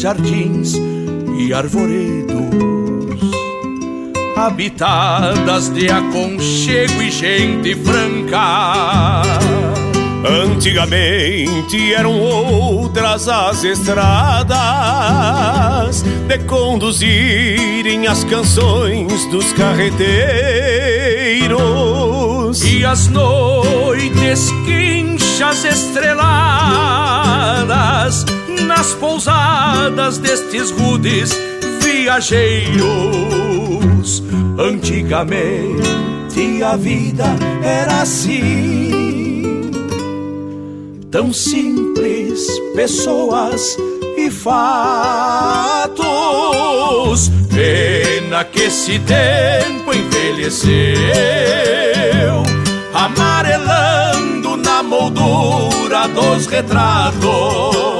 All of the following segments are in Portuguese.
jardins e arvoredos, habitadas de aconchego e gente franca. Antigamente eram outras as estradas de conduzirem as canções dos carreteiros e as noites quinchas estreladas nas pousadas destes rudes viajeiros. Antigamente a vida era assim, tão simples, pessoas e fatos. Pena que esse tempo envelheceu, amarelando na moldura dos retratos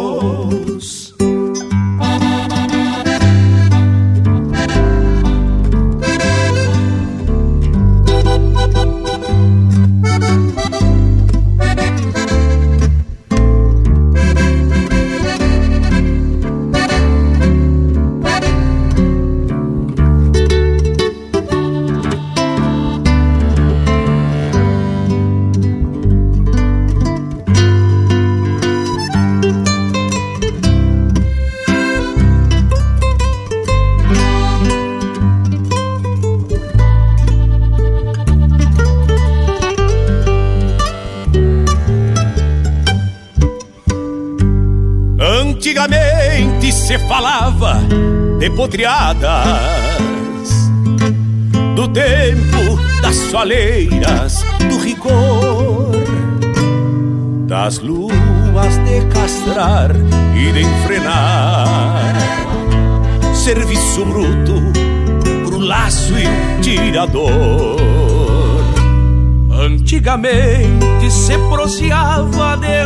Se falava de podreadas do tempo das soleiras, do rigor das luas de castrar e de enfrenar. Serviço bruto pro laço e tirador. Antigamente se proseava de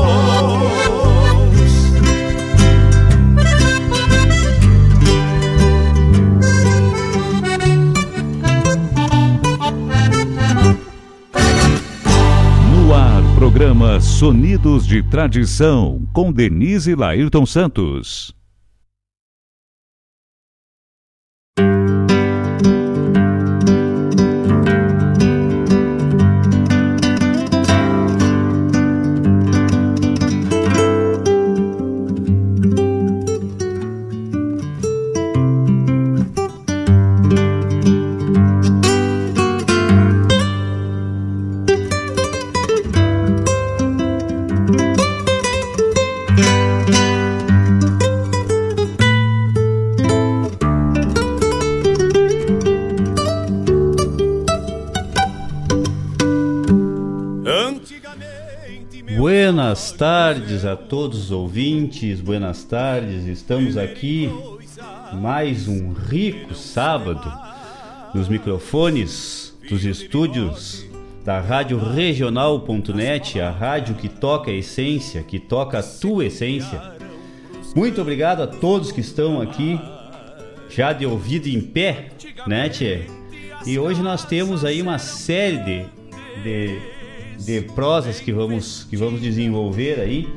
Sonidos de Tradição, com Denise Lairton Santos. Todos os ouvintes, buenas tardes. Estamos aqui mais um rico sábado nos microfones dos estúdios da Rádio Regional.net, a rádio que toca a essência, que toca a tua essência. Muito obrigado a todos que estão aqui já de ouvido em pé, né, Tchê? E hoje nós temos aí uma série de, de de prosas que vamos, que vamos desenvolver aí.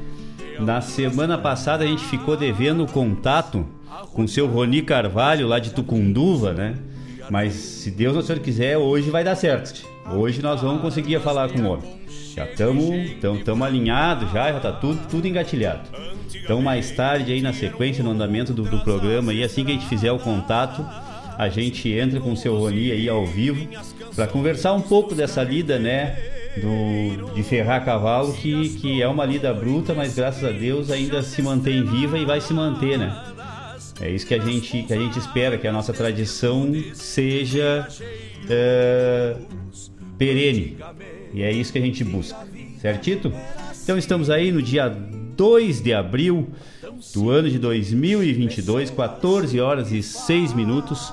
Na semana passada a gente ficou devendo contato com o seu Roni Carvalho lá de Tucunduva, né? Mas se Deus o Senhor quiser, hoje vai dar certo. Hoje nós vamos conseguir falar com o homem. Já estamos alinhados, já, já tá tudo, tudo engatilhado. Então mais tarde aí na sequência, no andamento do, do programa, e assim que a gente fizer o contato, a gente entra com o seu Roni aí ao vivo para conversar um pouco dessa lida, né? Do, de ferrar cavalo, que, que é uma lida bruta, mas graças a Deus ainda se mantém viva e vai se manter, né? É isso que a gente, que a gente espera, que a nossa tradição seja é, perene. E é isso que a gente busca, certito? Então estamos aí no dia 2 de abril do ano de 2022, 14 horas e 6 minutos,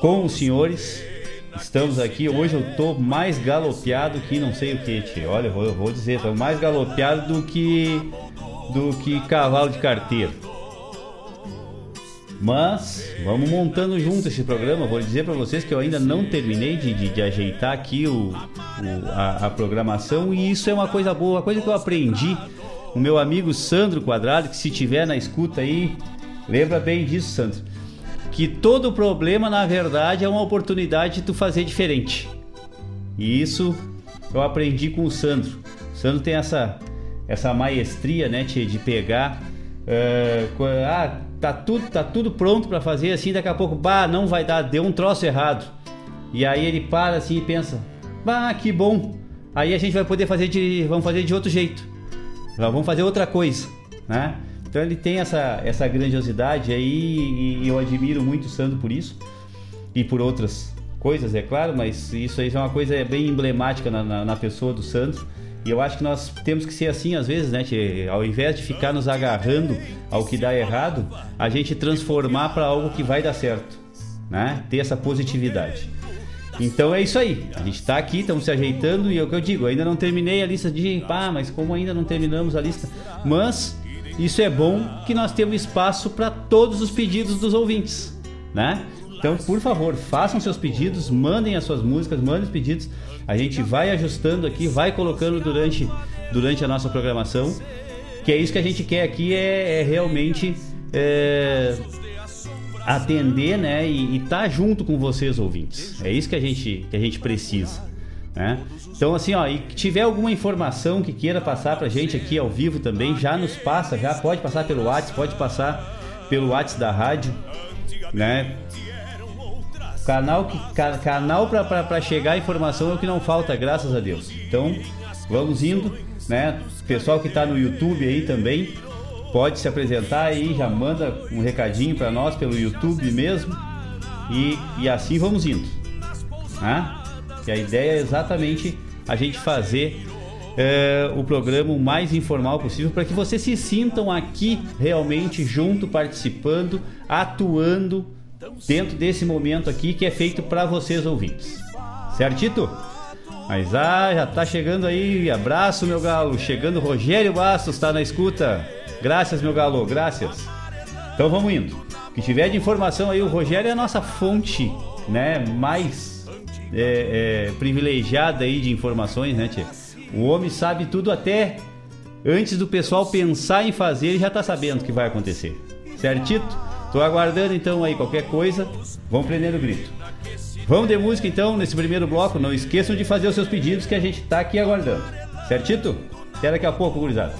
com os senhores Estamos aqui, hoje eu tô mais galopeado que não sei o que, tio. Olha, eu vou, eu vou dizer, tô mais galopeado do que do que cavalo de carteiro. Mas vamos montando junto esse programa. Vou dizer para vocês que eu ainda não terminei de, de, de ajeitar aqui o, o a, a, programação e isso é uma coisa boa, uma coisa que eu aprendi. O meu amigo Sandro Quadrado, que se tiver na escuta aí, lembra bem disso, Sandro que todo problema na verdade é uma oportunidade de tu fazer diferente. E isso eu aprendi com o Sandro. O Sandro tem essa essa maestria, né, de pegar uh, ah, tá tudo tá tudo pronto para fazer assim, daqui a pouco, bah, não vai dar, deu um troço errado. E aí ele para assim e pensa: "Bah, que bom. Aí a gente vai poder fazer de vamos fazer de outro jeito. Vamos fazer outra coisa, né? Então ele tem essa, essa grandiosidade aí e eu admiro muito o Sandro por isso e por outras coisas, é claro, mas isso aí é uma coisa bem emblemática na, na, na pessoa do Sandro. E eu acho que nós temos que ser assim às vezes, né? Que ao invés de ficar nos agarrando ao que dá errado, a gente transformar para algo que vai dar certo, né? Ter essa positividade. Então é isso aí. A gente está aqui, estamos se ajeitando e é o que eu digo, ainda não terminei a lista de, pá, mas como ainda não terminamos a lista, mas isso é bom que nós temos espaço para todos os pedidos dos ouvintes, né? Então, por favor, façam seus pedidos, mandem as suas músicas, mandem os pedidos. A gente vai ajustando aqui, vai colocando durante, durante a nossa programação. Que é isso que a gente quer aqui, é, é realmente é, atender, né? E estar tá junto com vocês, ouvintes. É isso que a gente, que a gente precisa. Né? Então, assim, ó, e tiver alguma informação que queira passar pra gente aqui ao vivo também, já nos passa, já pode passar pelo WhatsApp, pode passar pelo WhatsApp da rádio, né? Canal, que, canal para chegar a informação é o que não falta, graças a Deus. Então, vamos indo, né? Pessoal que está no YouTube aí também, pode se apresentar aí, já manda um recadinho para nós pelo YouTube mesmo. E, e assim vamos indo. Né? Que a ideia é exatamente a gente fazer é, o programa o mais informal possível para que vocês se sintam aqui realmente junto, participando, atuando dentro desse momento aqui que é feito para vocês ouvintes. Certito? Mas ah, já tá chegando aí, abraço meu galo, chegando Rogério Bastos, tá na escuta. Graças meu galo, graças. Então vamos indo. Que tiver de informação aí, o Rogério é a nossa fonte, né, mais é, é, privilegiada aí de informações, né, tia? O homem sabe tudo até antes do pessoal pensar em fazer, ele já tá sabendo o que vai acontecer. Certito? Tô aguardando então aí qualquer coisa, vamos prender o grito. Vamos de música então nesse primeiro bloco. Não esqueçam de fazer os seus pedidos que a gente tá aqui aguardando. Certito? Até daqui a pouco, gurizada.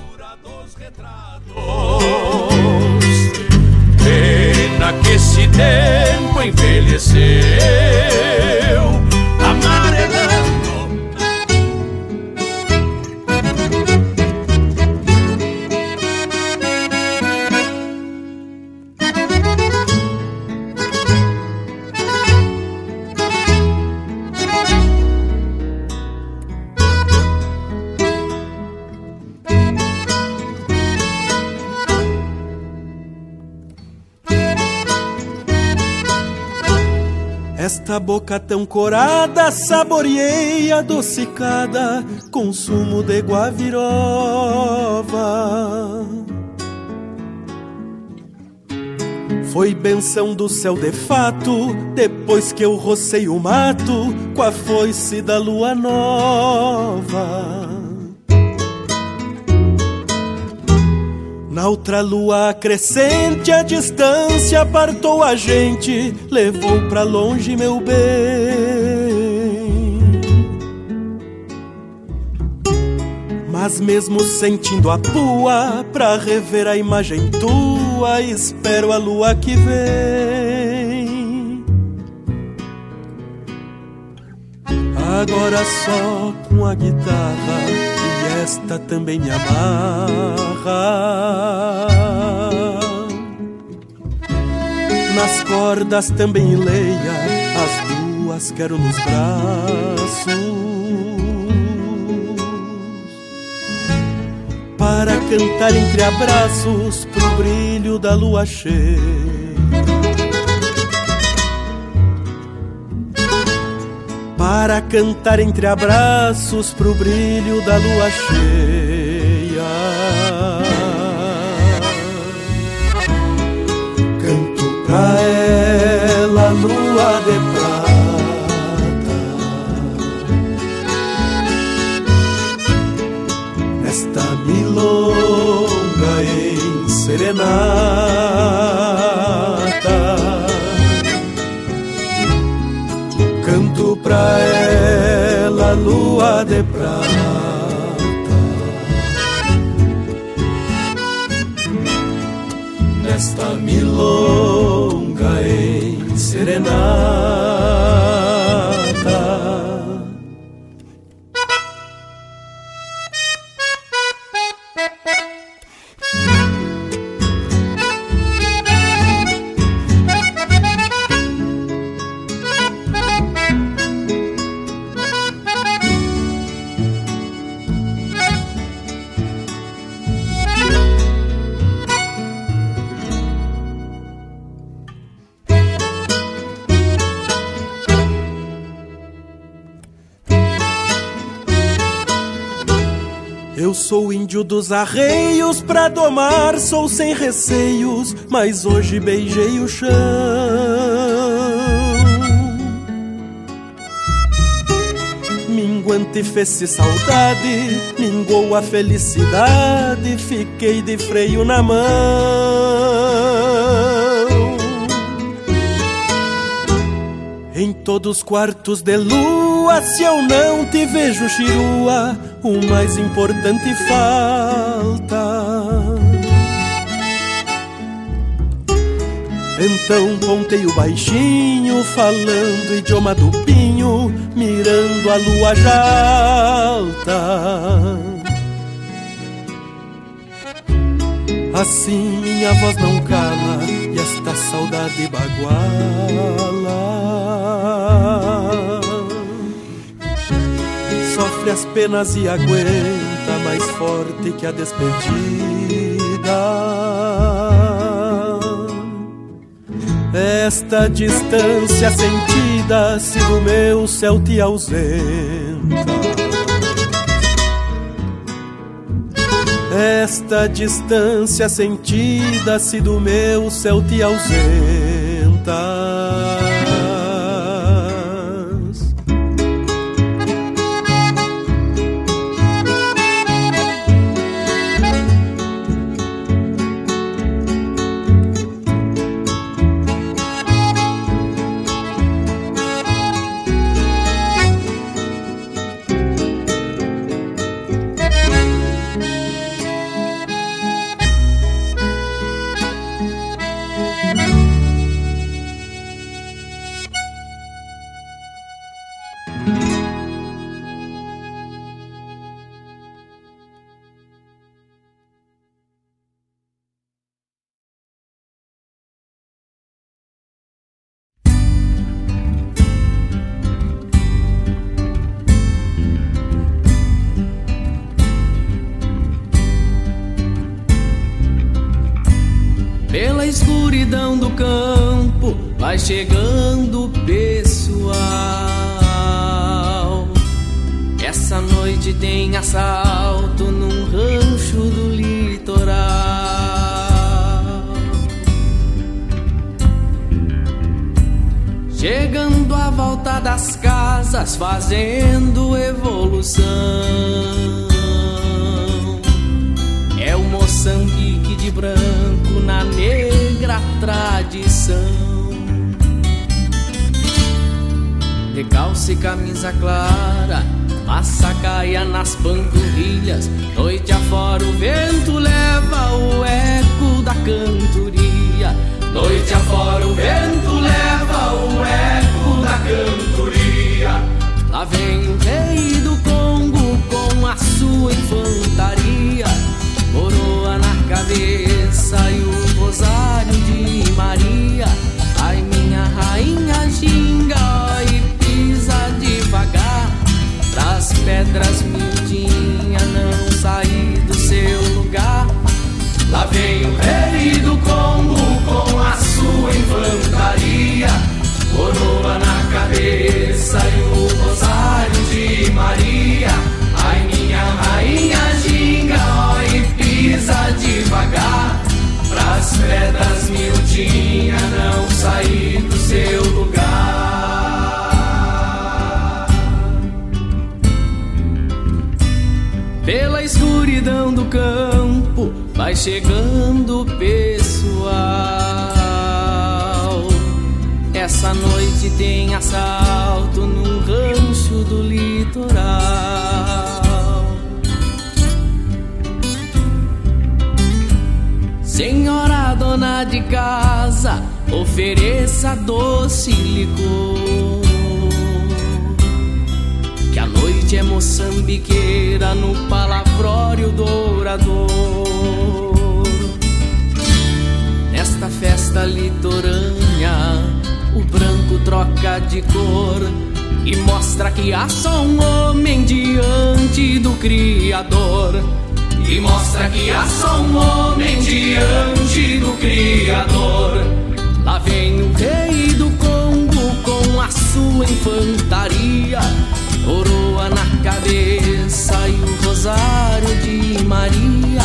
Pena que esse tempo envelheceu Nesta boca tão corada, saboreei adocicada, consumo de guavirova. Foi benção do céu de fato, depois que eu rocei o mato, com a foice da lua nova. Na outra lua crescente, a distância apartou a gente, levou pra longe meu bem. Mas mesmo sentindo a pua, pra rever a imagem tua, espero a lua que vem. Agora só com a guitarra esta também me amarra. Nas cordas também leia, as duas quero nos braços. Para cantar entre abraços pro brilho da lua cheia. Para cantar entre abraços pro brilho da lua cheia. Canto pra ela, lua de prata, nesta milonga em serenata. Pra ela lua de prata. Nesta milonga em serenata. Sou índio dos arreios, pra domar sou sem receios, mas hoje beijei o chão. Minguante fez-se saudade, mingou a felicidade, fiquei de freio na mão. Em todos os quartos de lua, se eu não te vejo, chirua, o mais importante falta. Então contei o baixinho, falando idioma do pinho, mirando a lua já alta. Assim minha voz não cala e esta saudade baguala sofre as penas e aguenta mais forte que a despedida. Esta distância sentida se do meu céu te ausenta. Esta distância sentida se do meu céu te ausenta. campo vai chegando o pessoal. Essa noite tem assalto num rancho do litoral. Chegando à volta das casas, fazendo evolução. Negra tradição. de calça e camisa clara, massa caia nas panturrilhas, noite afora o vento leva o eco da cantoria. Noite afora o vento leva o eco da cantoria. Lá vem o rei do Congo com a sua infantaria, mostra que há só um homem diante do Criador. E mostra que há só um homem diante do Criador. Lá vem o rei do Congo com a sua infantaria coroa na cabeça e o rosário de Maria.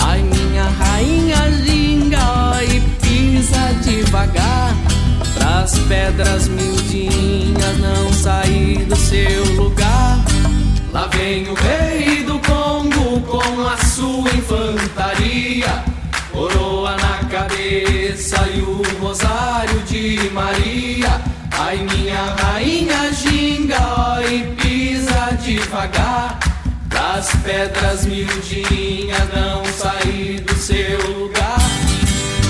Ai, minha rainha linda, e pisa devagar. Pras pedras miudinhas não sair do seu lugar. Lá vem o rei do Congo com a sua infantaria. Coroa na cabeça e o rosário de Maria. Ai, minha rainha ginga, e devagar Das pedras miudinhas não sair do seu lugar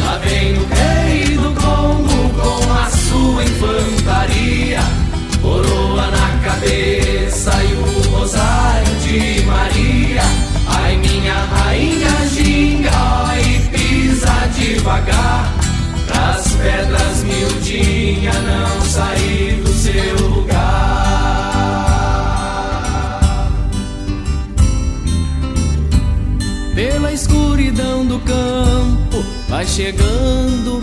Lá vem o rei do Congo sua infantaria. Coroa na cabeça e o rosário de Maria. Ai minha rainha ginga e pisa devagar. Das pedras miudinhas não sair do seu lugar. Pela escuridão do campo vai chegando o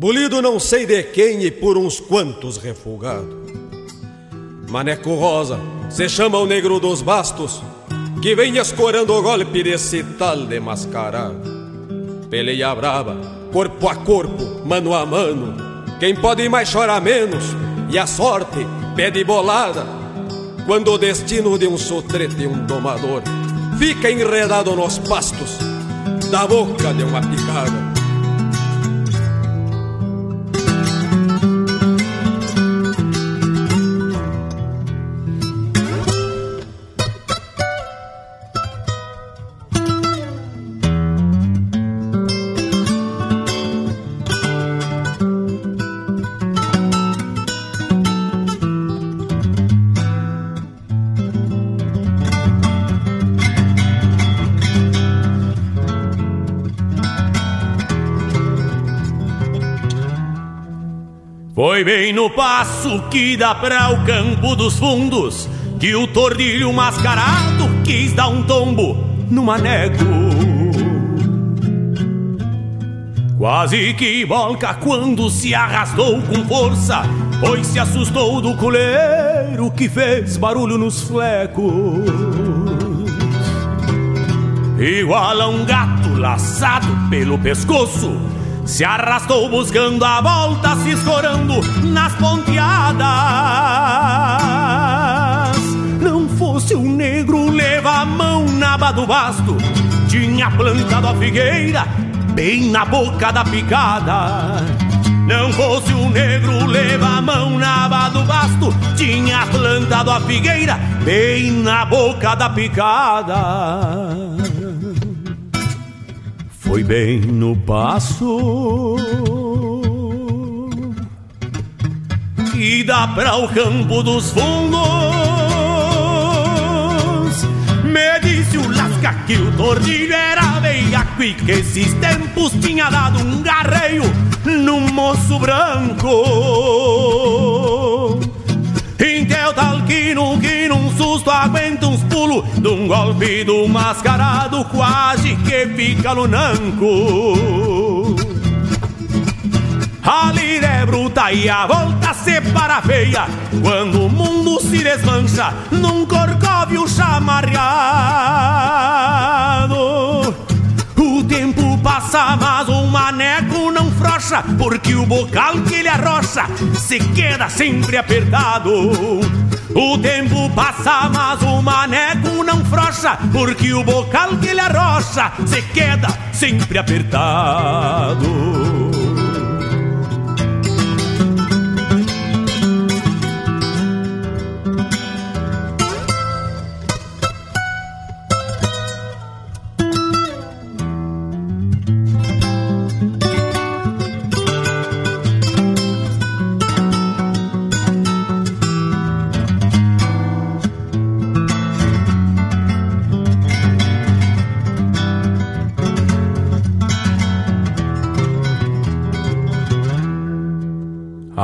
Bolido não sei de quem e por uns quantos refugado. Maneco Rosa, se chama o negro dos bastos, que vem escorando o golpe desse tal de mascarado. Peleia brava, corpo a corpo, mano a mano. Quem pode mais chora menos, e a sorte pede bolada. Quando o destino de um sotrete e um domador fica enredado nos pastos da boca de uma picada. Foi bem no passo que dá pra o campo dos fundos que o tordilho mascarado quis dar um tombo no maneco. Quase que volca quando se arrastou com força, pois se assustou do coleiro que fez barulho nos flecos. Igual a um gato laçado pelo pescoço, se arrastou buscando a volta, se escorando nas ponteadas. Não fosse o negro, leva a mão na aba do basto. Tinha plantado a figueira bem na boca da picada. Não fosse o negro, leva a mão na aba do basto. Tinha plantado a figueira bem na boca da picada foi bem no passo que dá para o campo dos fundos. Me disse o Lasca que o tordilho era veiaco e que esses tempos tinha dado um garreio num moço branco. Então tal que no que num susto aguenta uns pulos De um golpe do mascarado quase que fica no A lira é bruta e a volta separa feia. Quando o mundo se desmancha num corcóvio chamarreado O passa mas o maneco não frouxa Porque o bocal que ele arrocha se queda sempre apertado o tempo passa, mas o maneco não frouxa, porque o bocal que ele arrocha se queda sempre apertado.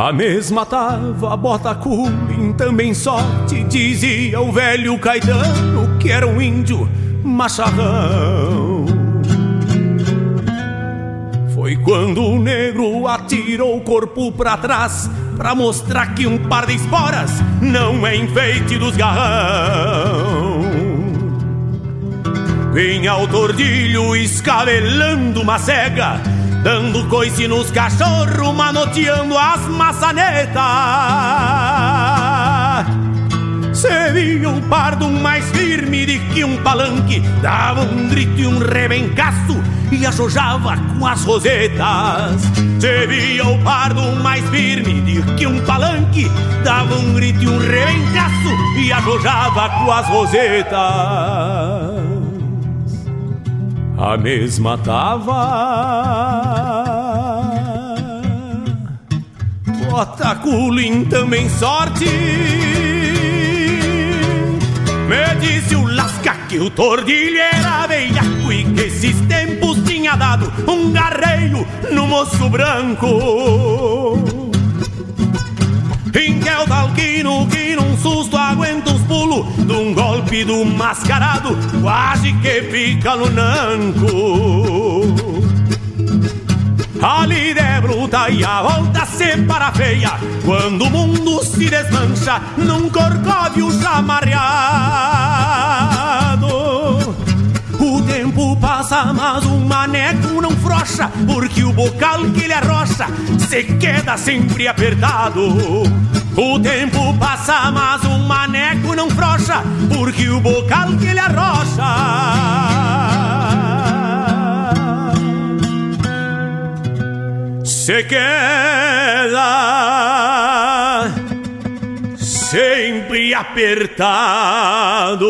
A mesma tava bota culim, também sorte, dizia o velho Caetano, que era um índio macharrão. Foi quando o negro atirou o corpo pra trás, pra mostrar que um par de esporas não é enfeite dos garrão. Vinha o tordilho escabelando uma cega Dando coice nos cachorros, manoteando as maçanetas. Se via um pardo mais firme de que um palanque Dava um grito e um rebencaço e ajojava com as rosetas. Se via o pardo mais firme de que um palanque Dava um grito e um rebencaço e ajojava com as rosetas a mesma tava. Bota culim também sorte. Me disse o Lasca que o tordilho era veiaco e que esses tempos tinha dado um garreio no moço branco. Em que é o talquino que num susto aguenta uns pulos De um golpe do mascarado quase que fica no nanco. A lida é bruta e a volta separa feia. Quando o mundo se desmancha num corcóvio chamarreado. O tempo passa, mas o maneco não frouxa, porque o bocal que ele arrocha se queda sempre apertado. O tempo passa, mas o maneco não frouxa, porque o bocal que ele arrocha se queda sempre apertado.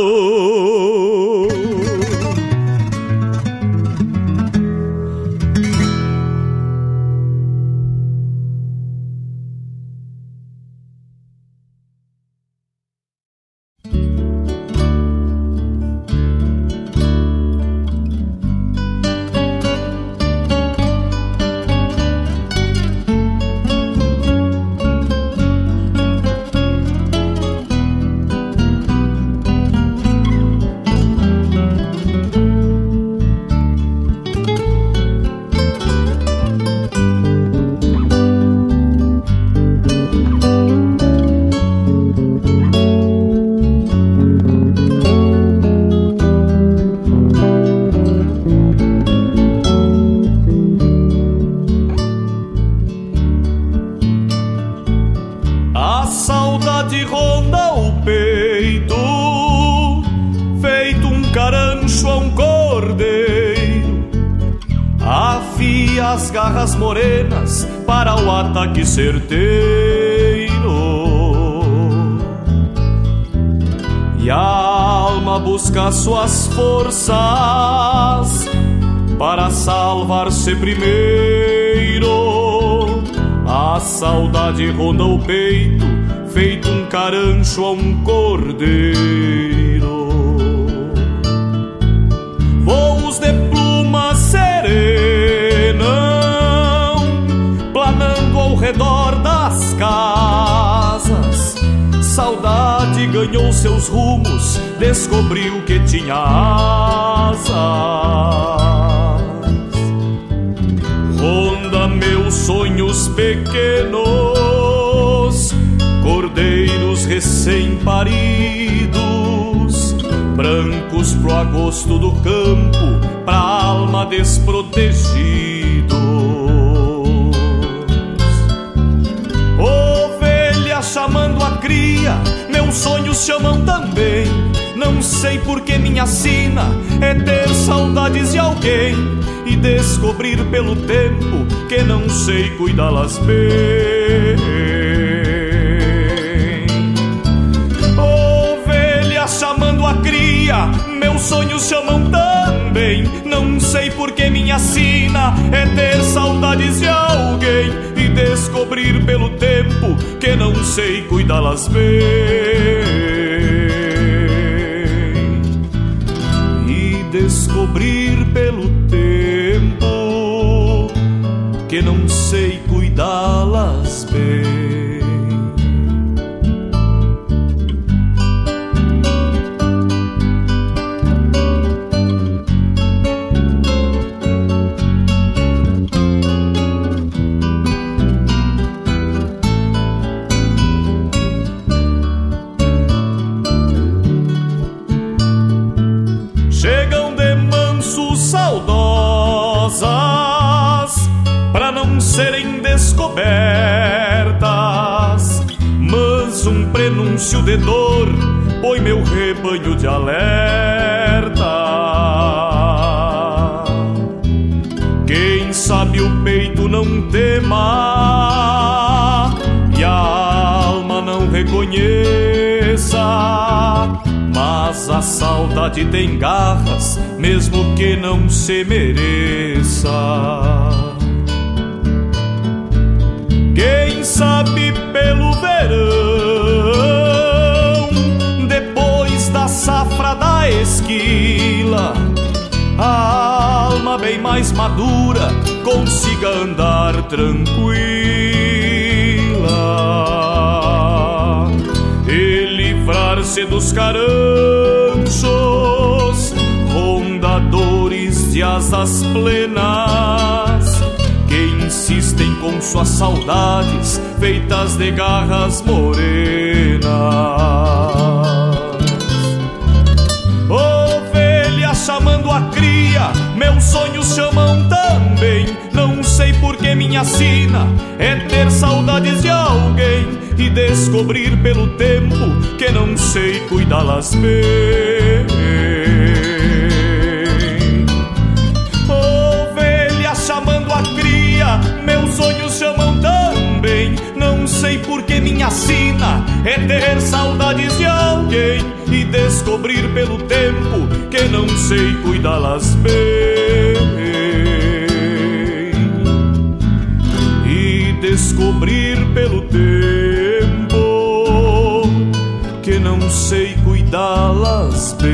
As garras morenas para o ataque certeiro. E a alma busca suas forças para salvar-se primeiro. A saudade ronda o peito, feito um carancho a um cordeiro. Redor das casas. Saudade ganhou seus rumos, descobriu que tinha asas. Ronda meus sonhos pequenos, cordeiros recém-paridos, brancos pro agosto do campo, pra alma desprotegidos. A cria, meus sonhos chamam também. Não sei por que minha sina é ter saudades de alguém e descobrir pelo tempo que não sei cuidá-las bem. Ovelha chamando a cria, meus sonhos chamam também. Não sei por que minha sina é ter saudades de alguém descobrir pelo tempo que não sei cuidá-las bem. E descobrir pelo tempo que não sei cuidá-las bem. Saudade tem garras, mesmo que não se mereça. Quem sabe pelo verão, depois da safra da esquila, a alma bem mais madura consiga andar tranquila e livrar-se dos rondadores de asas plenas, que insistem com suas saudades feitas de garras morenas. Ovelha chamando a cria, meus sonhos chamam também. Não sei por que minha sina é ter saudades de alguém e descobrir pelo tempo que não sei cuidá-las bem. Meus sonhos chamam também. Não sei por que minha sina é ter saudades de alguém e descobrir pelo tempo que não sei cuidá-las bem. E descobrir pelo tempo que não sei cuidá-las bem.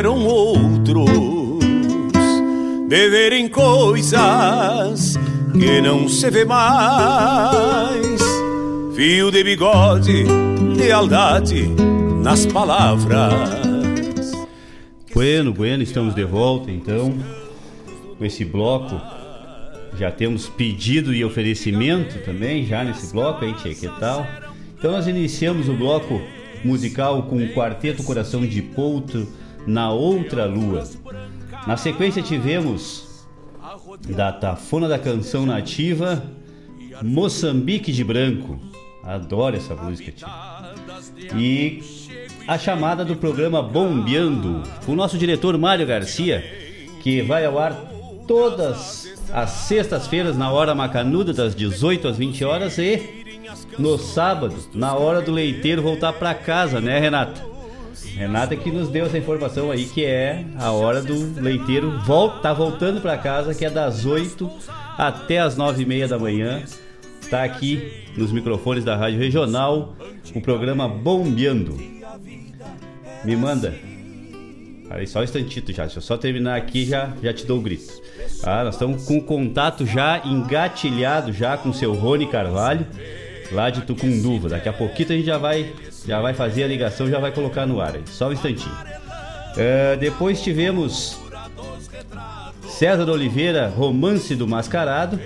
Eram outros, de verem coisas que não se vê mais. Fio de bigode, lealdade nas palavras. Bueno, bueno, estamos de volta então com esse bloco. Já temos pedido e oferecimento também já nesse bloco aí, tchê, que tal? Então nós iniciamos o bloco musical com o Quarteto Coração de Potro na Outra Lua. Na sequência tivemos da Tafona da Canção Nativa Moçambique de Branco. Adoro essa música, tio. E a chamada do programa Bombeando, com o nosso diretor Mário Garcia, que vai ao ar todas as sextas-feiras na hora macanuda das 18 às 20 horas e no sábado, na hora do leiteiro voltar para casa, né, Renata? Renata que nos deu essa informação aí que é a hora do leiteiro volta, tá voltando para casa, que é das 8 até as 9 e meia da manhã. Tá aqui nos microfones da Rádio Regional o programa Bombeando. Me manda. Aí só um instantito já, deixa eu só terminar aqui já já te dou o grito. Ah, nós estamos com o contato já engatilhado já com o seu Rony Carvalho lá de Tucunduva. Daqui a pouquinho a gente já vai, já vai fazer a ligação, já vai colocar no ar aí. Só um instantinho. Uh, depois tivemos César Oliveira, Romance do Mascarado.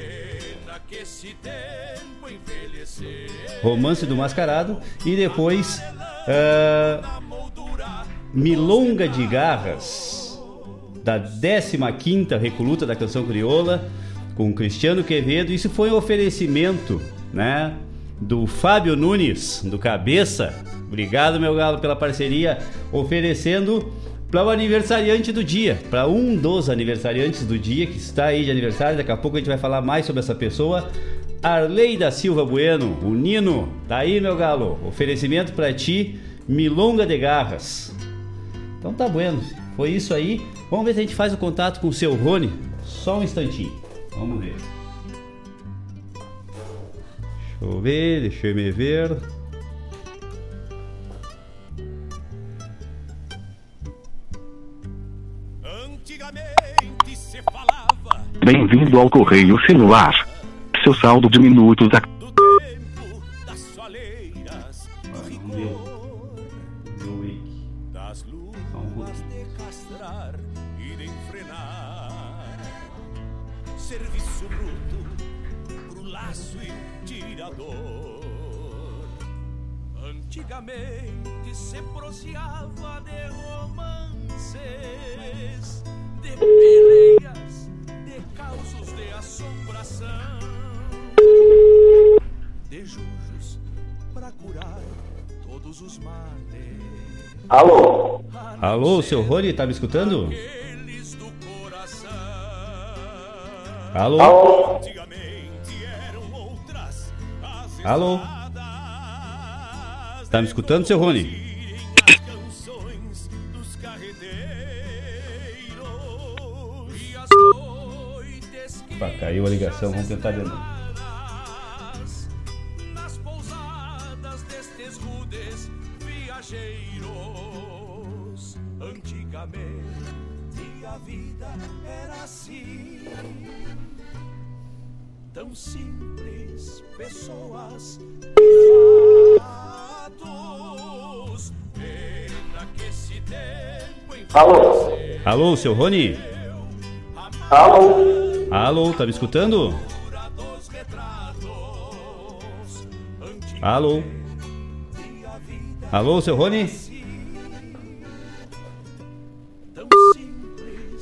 Romance do Mascarado. E depois uh, Milonga de Garras, da 15 Recoluta da Canção Crioula, com Cristiano Quevedo. Isso foi um oferecimento, né? Do Fábio Nunes, do Cabeça. Obrigado, meu galo, pela parceria, oferecendo para o aniversariante do dia, para um dos aniversariantes do dia que está aí de aniversário. Daqui a pouco a gente vai falar mais sobre essa pessoa. Arley da Silva Bueno, o Nino, tá aí, meu galo. Oferecimento para ti, Milonga de Garras. Então tá bueno, foi isso aí. Vamos ver se a gente faz o contato com o seu Rony. Só um instantinho. Vamos ver. Deixa eu ver, deixa eu me ver. Bem-vindo ao correio celular. Seu saldo de minutos a Alô? Alô, seu Rony, tá me escutando? Alô? Alô? Alô? Tá me escutando, seu Rony? Opa, caiu a ligação, vamos tentar de novo. Tão simples, pessoas e fatos. Pena que esse tempo Alô? Alô, seu Rony? Alô? Alô, tá me escutando? Alô? Alô, seu Rony?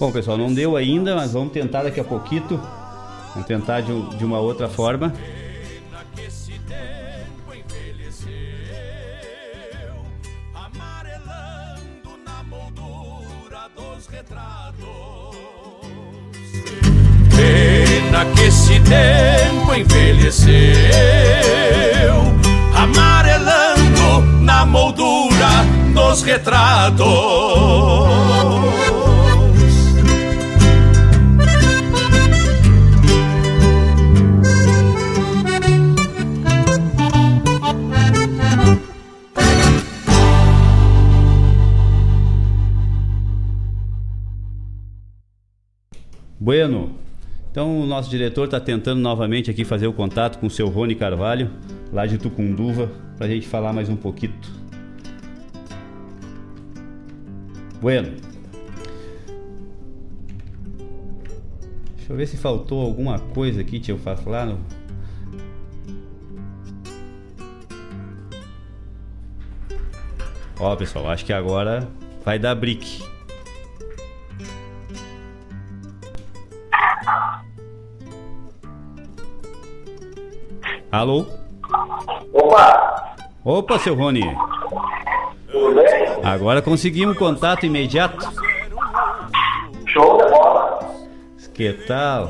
Bom, pessoal, não deu ainda, mas vamos tentar daqui a pouquinho. Vamos tentar de, de uma outra forma. Pena que esse tempo envelheceu, amarelando na moldura dos retratos. Então o nosso diretor está tentando novamente aqui fazer o contato com o seu Rony Carvalho, lá de Tucunduva, para a gente falar mais um pouquinho. Bueno. Deixa eu ver se faltou alguma coisa aqui, deixa eu falar. No... Ó, pessoal, acho que agora vai dar brick. Alô? Opa! Opa, seu Rony. Tudo bem? Agora conseguimos contato imediato. Show de bola! Que tal?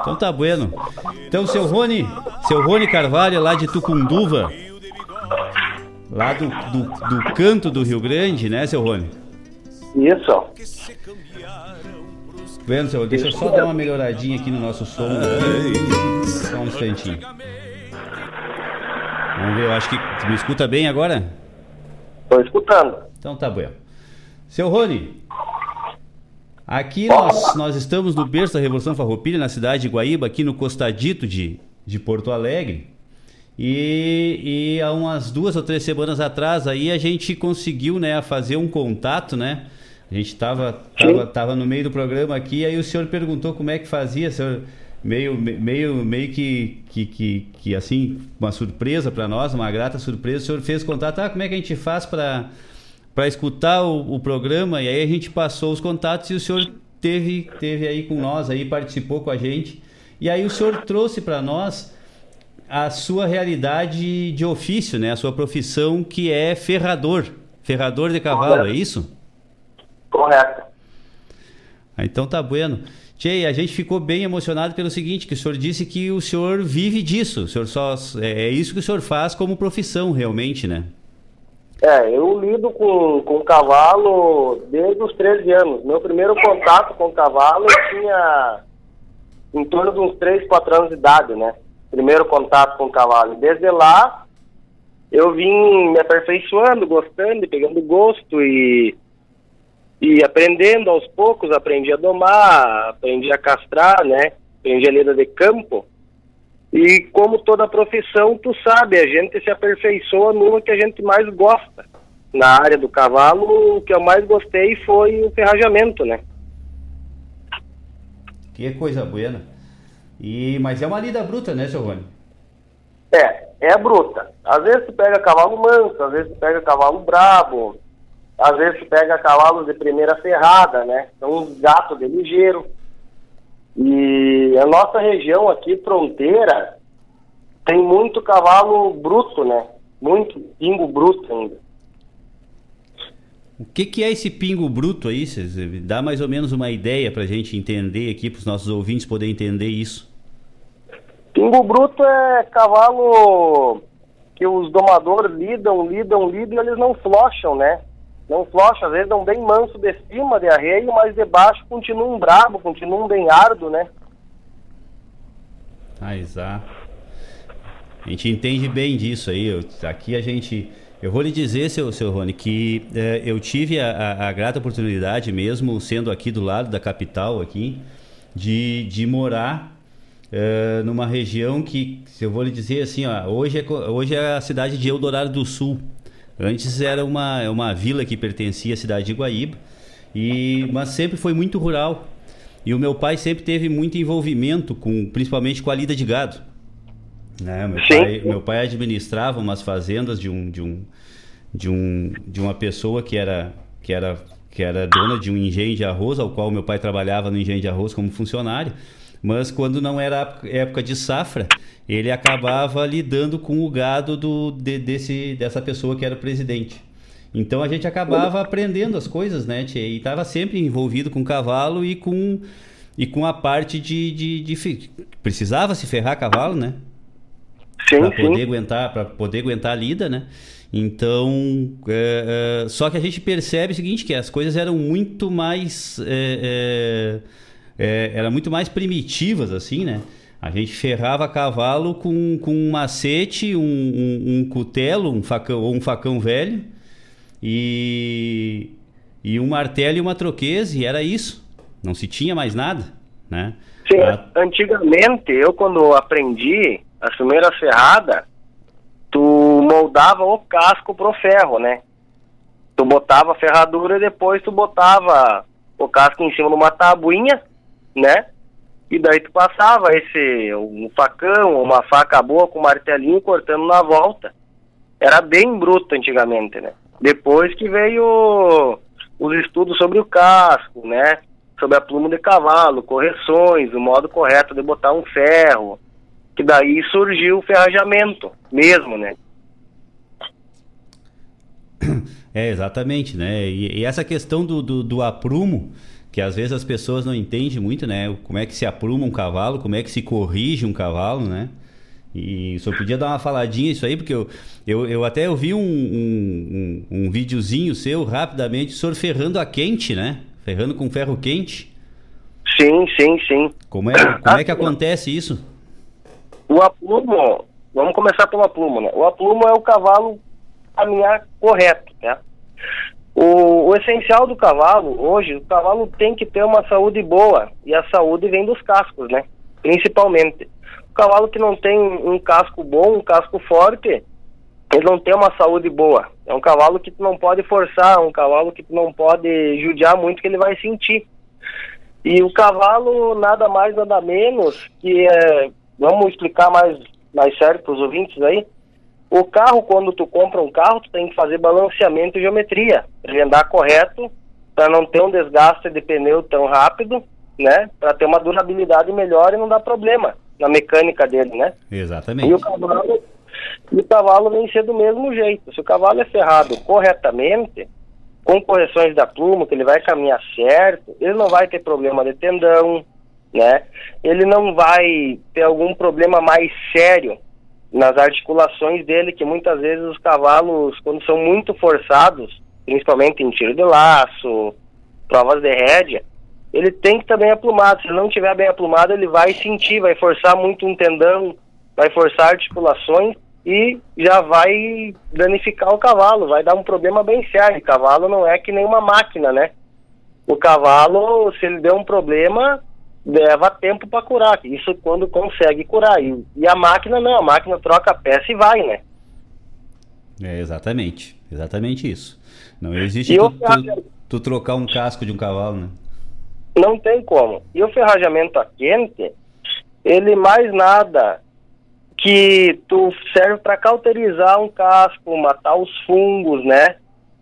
Então tá bueno. Então, seu Rony, seu Rony Carvalho, lá de Tucunduva, lá do, do, do canto do Rio Grande, né, seu Rony? Isso. Vendo, seu, deixa eu só dar uma melhoradinha aqui no nosso som. Aqui. Só um instantinho. Vamos ver, eu acho que. Tu me escuta bem agora? Tô escutando. Então tá bom. Seu Rony, aqui nós, nós estamos no berço da Revolução Farroupilha, na cidade de Guaíba, aqui no costadito de, de Porto Alegre. E, e há umas duas ou três semanas atrás aí a gente conseguiu né, fazer um contato, né? A gente estava tava, tava no meio do programa aqui, aí o senhor perguntou como é que fazia, senhor meio meio meio que que, que, que assim uma surpresa para nós uma grata surpresa o senhor fez contato ah, como é que a gente faz para para escutar o, o, programa? E aí a gente passou os contatos e o senhor teve teve aí com nós aí participou com a gente. E aí o senhor trouxe para nós a sua realidade de ofício né a sua profissão que é ferrador ferrador de cavalo é isso correto ah, então tá bueno Tchê, a gente ficou bem emocionado pelo seguinte, que o senhor disse que o senhor vive disso, o senhor só é, é isso que o senhor faz como profissão realmente, né? É, eu lido com, com cavalo desde os 13 anos. Meu primeiro contato com cavalo eu tinha em torno de uns 3, 4 anos de idade, né? Primeiro contato com cavalo. Desde lá eu vim me aperfeiçoando, gostando, pegando gosto e e aprendendo aos poucos, aprendi a domar, aprendi a castrar, né? Aprendi a lida de campo. E como toda profissão, tu sabe, a gente se aperfeiçoa no que a gente mais gosta. Na área do cavalo, o que eu mais gostei foi o ferrajamento, né? Que coisa buena. E, mas é uma lida bruta, né, Rony? É, é bruta. Às vezes tu pega cavalo manso, às vezes tu pega cavalo brabo, às vezes pega cavalos de primeira ferrada, né? São uns gatos de ligeiro. E a nossa região aqui, fronteira, tem muito cavalo bruto, né? Muito pingo bruto ainda. O que, que é esse pingo bruto aí? Cês, dá mais ou menos uma ideia para a gente entender aqui, para os nossos ouvintes poderem entender isso. Pingo bruto é cavalo que os domadores lidam, lidam, lidam e eles não flocham, né? Não flocha, às vezes dão bem manso de cima de arreio, mas de baixo continuam brabo, continuam bem árduo, né? Ah, exato. A gente entende bem disso aí. Eu, aqui a gente. Eu vou lhe dizer, seu, seu Rony, que é, eu tive a, a, a, grata oportunidade, mesmo sendo aqui do lado da capital, aqui, de, de morar é, numa região que, eu vou lhe dizer assim, ó, hoje, é, hoje é a cidade de Eldorado do Sul. Antes era uma, uma vila que pertencia à cidade de Guaíba. E, mas sempre foi muito rural. E o meu pai sempre teve muito envolvimento com, principalmente com a lida de gado. Né? Meu, pai, meu pai administrava umas fazendas de um, de um, de um, de uma pessoa que era, que era, que era dona de um engenho de arroz, ao qual meu pai trabalhava no engenho de arroz como funcionário. Mas quando não era época de safra, ele acabava lidando com o gado do, de, desse, dessa pessoa que era o presidente. Então a gente acabava aprendendo as coisas, né, tchê? E estava sempre envolvido com cavalo e com, e com a parte de. de, de precisava se ferrar cavalo, né? Sim, poder aguentar, para poder aguentar a lida, né? Então, é, é, só que a gente percebe o seguinte, que as coisas eram muito mais, é, é, eram muito mais primitivas, assim, né? A gente ferrava cavalo com, com um macete, um, um, um cutelo, um facão ou um facão velho e, e um martelo e uma troqueza, e era isso. Não se tinha mais nada, né? Sim, antigamente, eu quando aprendi as primeiras ferradas, tu moldava o casco pro ferro, né? Tu botava a ferradura e depois tu botava o casco em cima de uma tabuinha, né? E daí tu passava esse um facão, uma faca boa com martelinho cortando na volta. Era bem bruto antigamente, né? Depois que veio os estudos sobre o casco, né? Sobre a pluma de cavalo, correções, o modo correto de botar um ferro, que daí surgiu o ferrajamento mesmo, né? É, exatamente, né? E, e essa questão do, do, do, aprumo, que às vezes as pessoas não entendem muito, né? Como é que se apruma um cavalo, como é que se corrige um cavalo, né? E só podia dar uma faladinha isso aí, porque eu, eu, eu até eu vi um, um, um, um videozinho seu rapidamente, o senhor ferrando a quente, né? Ferrando com ferro quente. Sim, sim, sim. Como é, como é que acontece isso? O aplumo, vamos começar pelo aplumo, né? O aplumo é o cavalo caminhar correto, né? O, o, essencial do cavalo, hoje, o cavalo tem que ter uma saúde boa, e a saúde vem dos cascos, né? Principalmente. O cavalo que não tem um casco bom, um casco forte, ele não tem uma saúde boa. É um cavalo que tu não pode forçar, um cavalo que tu não pode judiar muito que ele vai sentir. E o cavalo, nada mais, nada menos, que é, vamos explicar mais, mais certo para os ouvintes aí, o carro, quando tu compra um carro, tu tem que fazer balanceamento e geometria, ele andar correto, para não ter um desgaste de pneu tão rápido, né, para ter uma durabilidade melhor e não dar problema na mecânica dele, né? Exatamente. E o cavalo, e o cavalo vem ser do mesmo jeito. Se o cavalo é ferrado corretamente, com correções da pluma, que ele vai caminhar certo, ele não vai ter problema de tendão, né? Ele não vai ter algum problema mais sério nas articulações dele, que muitas vezes os cavalos, quando são muito forçados, principalmente em tiro de laço, provas de rédea, ele tem que estar bem aplumado. Se não estiver bem aplumado, ele vai sentir, vai forçar muito um tendão, vai forçar articulações e já vai danificar o cavalo, vai dar um problema bem sério. O cavalo não é que nem uma máquina, né? O cavalo, se ele der um problema, leva tempo para curar. Isso quando consegue curar. E, e, a máquina não, a máquina troca a peça e vai, né? É exatamente, exatamente isso. Não existe tu, tu, tu trocar um casco de um cavalo, né? Não tem como. E o ferrajamento a quente, ele mais nada que tu serve para cauterizar um casco, matar os fungos, né?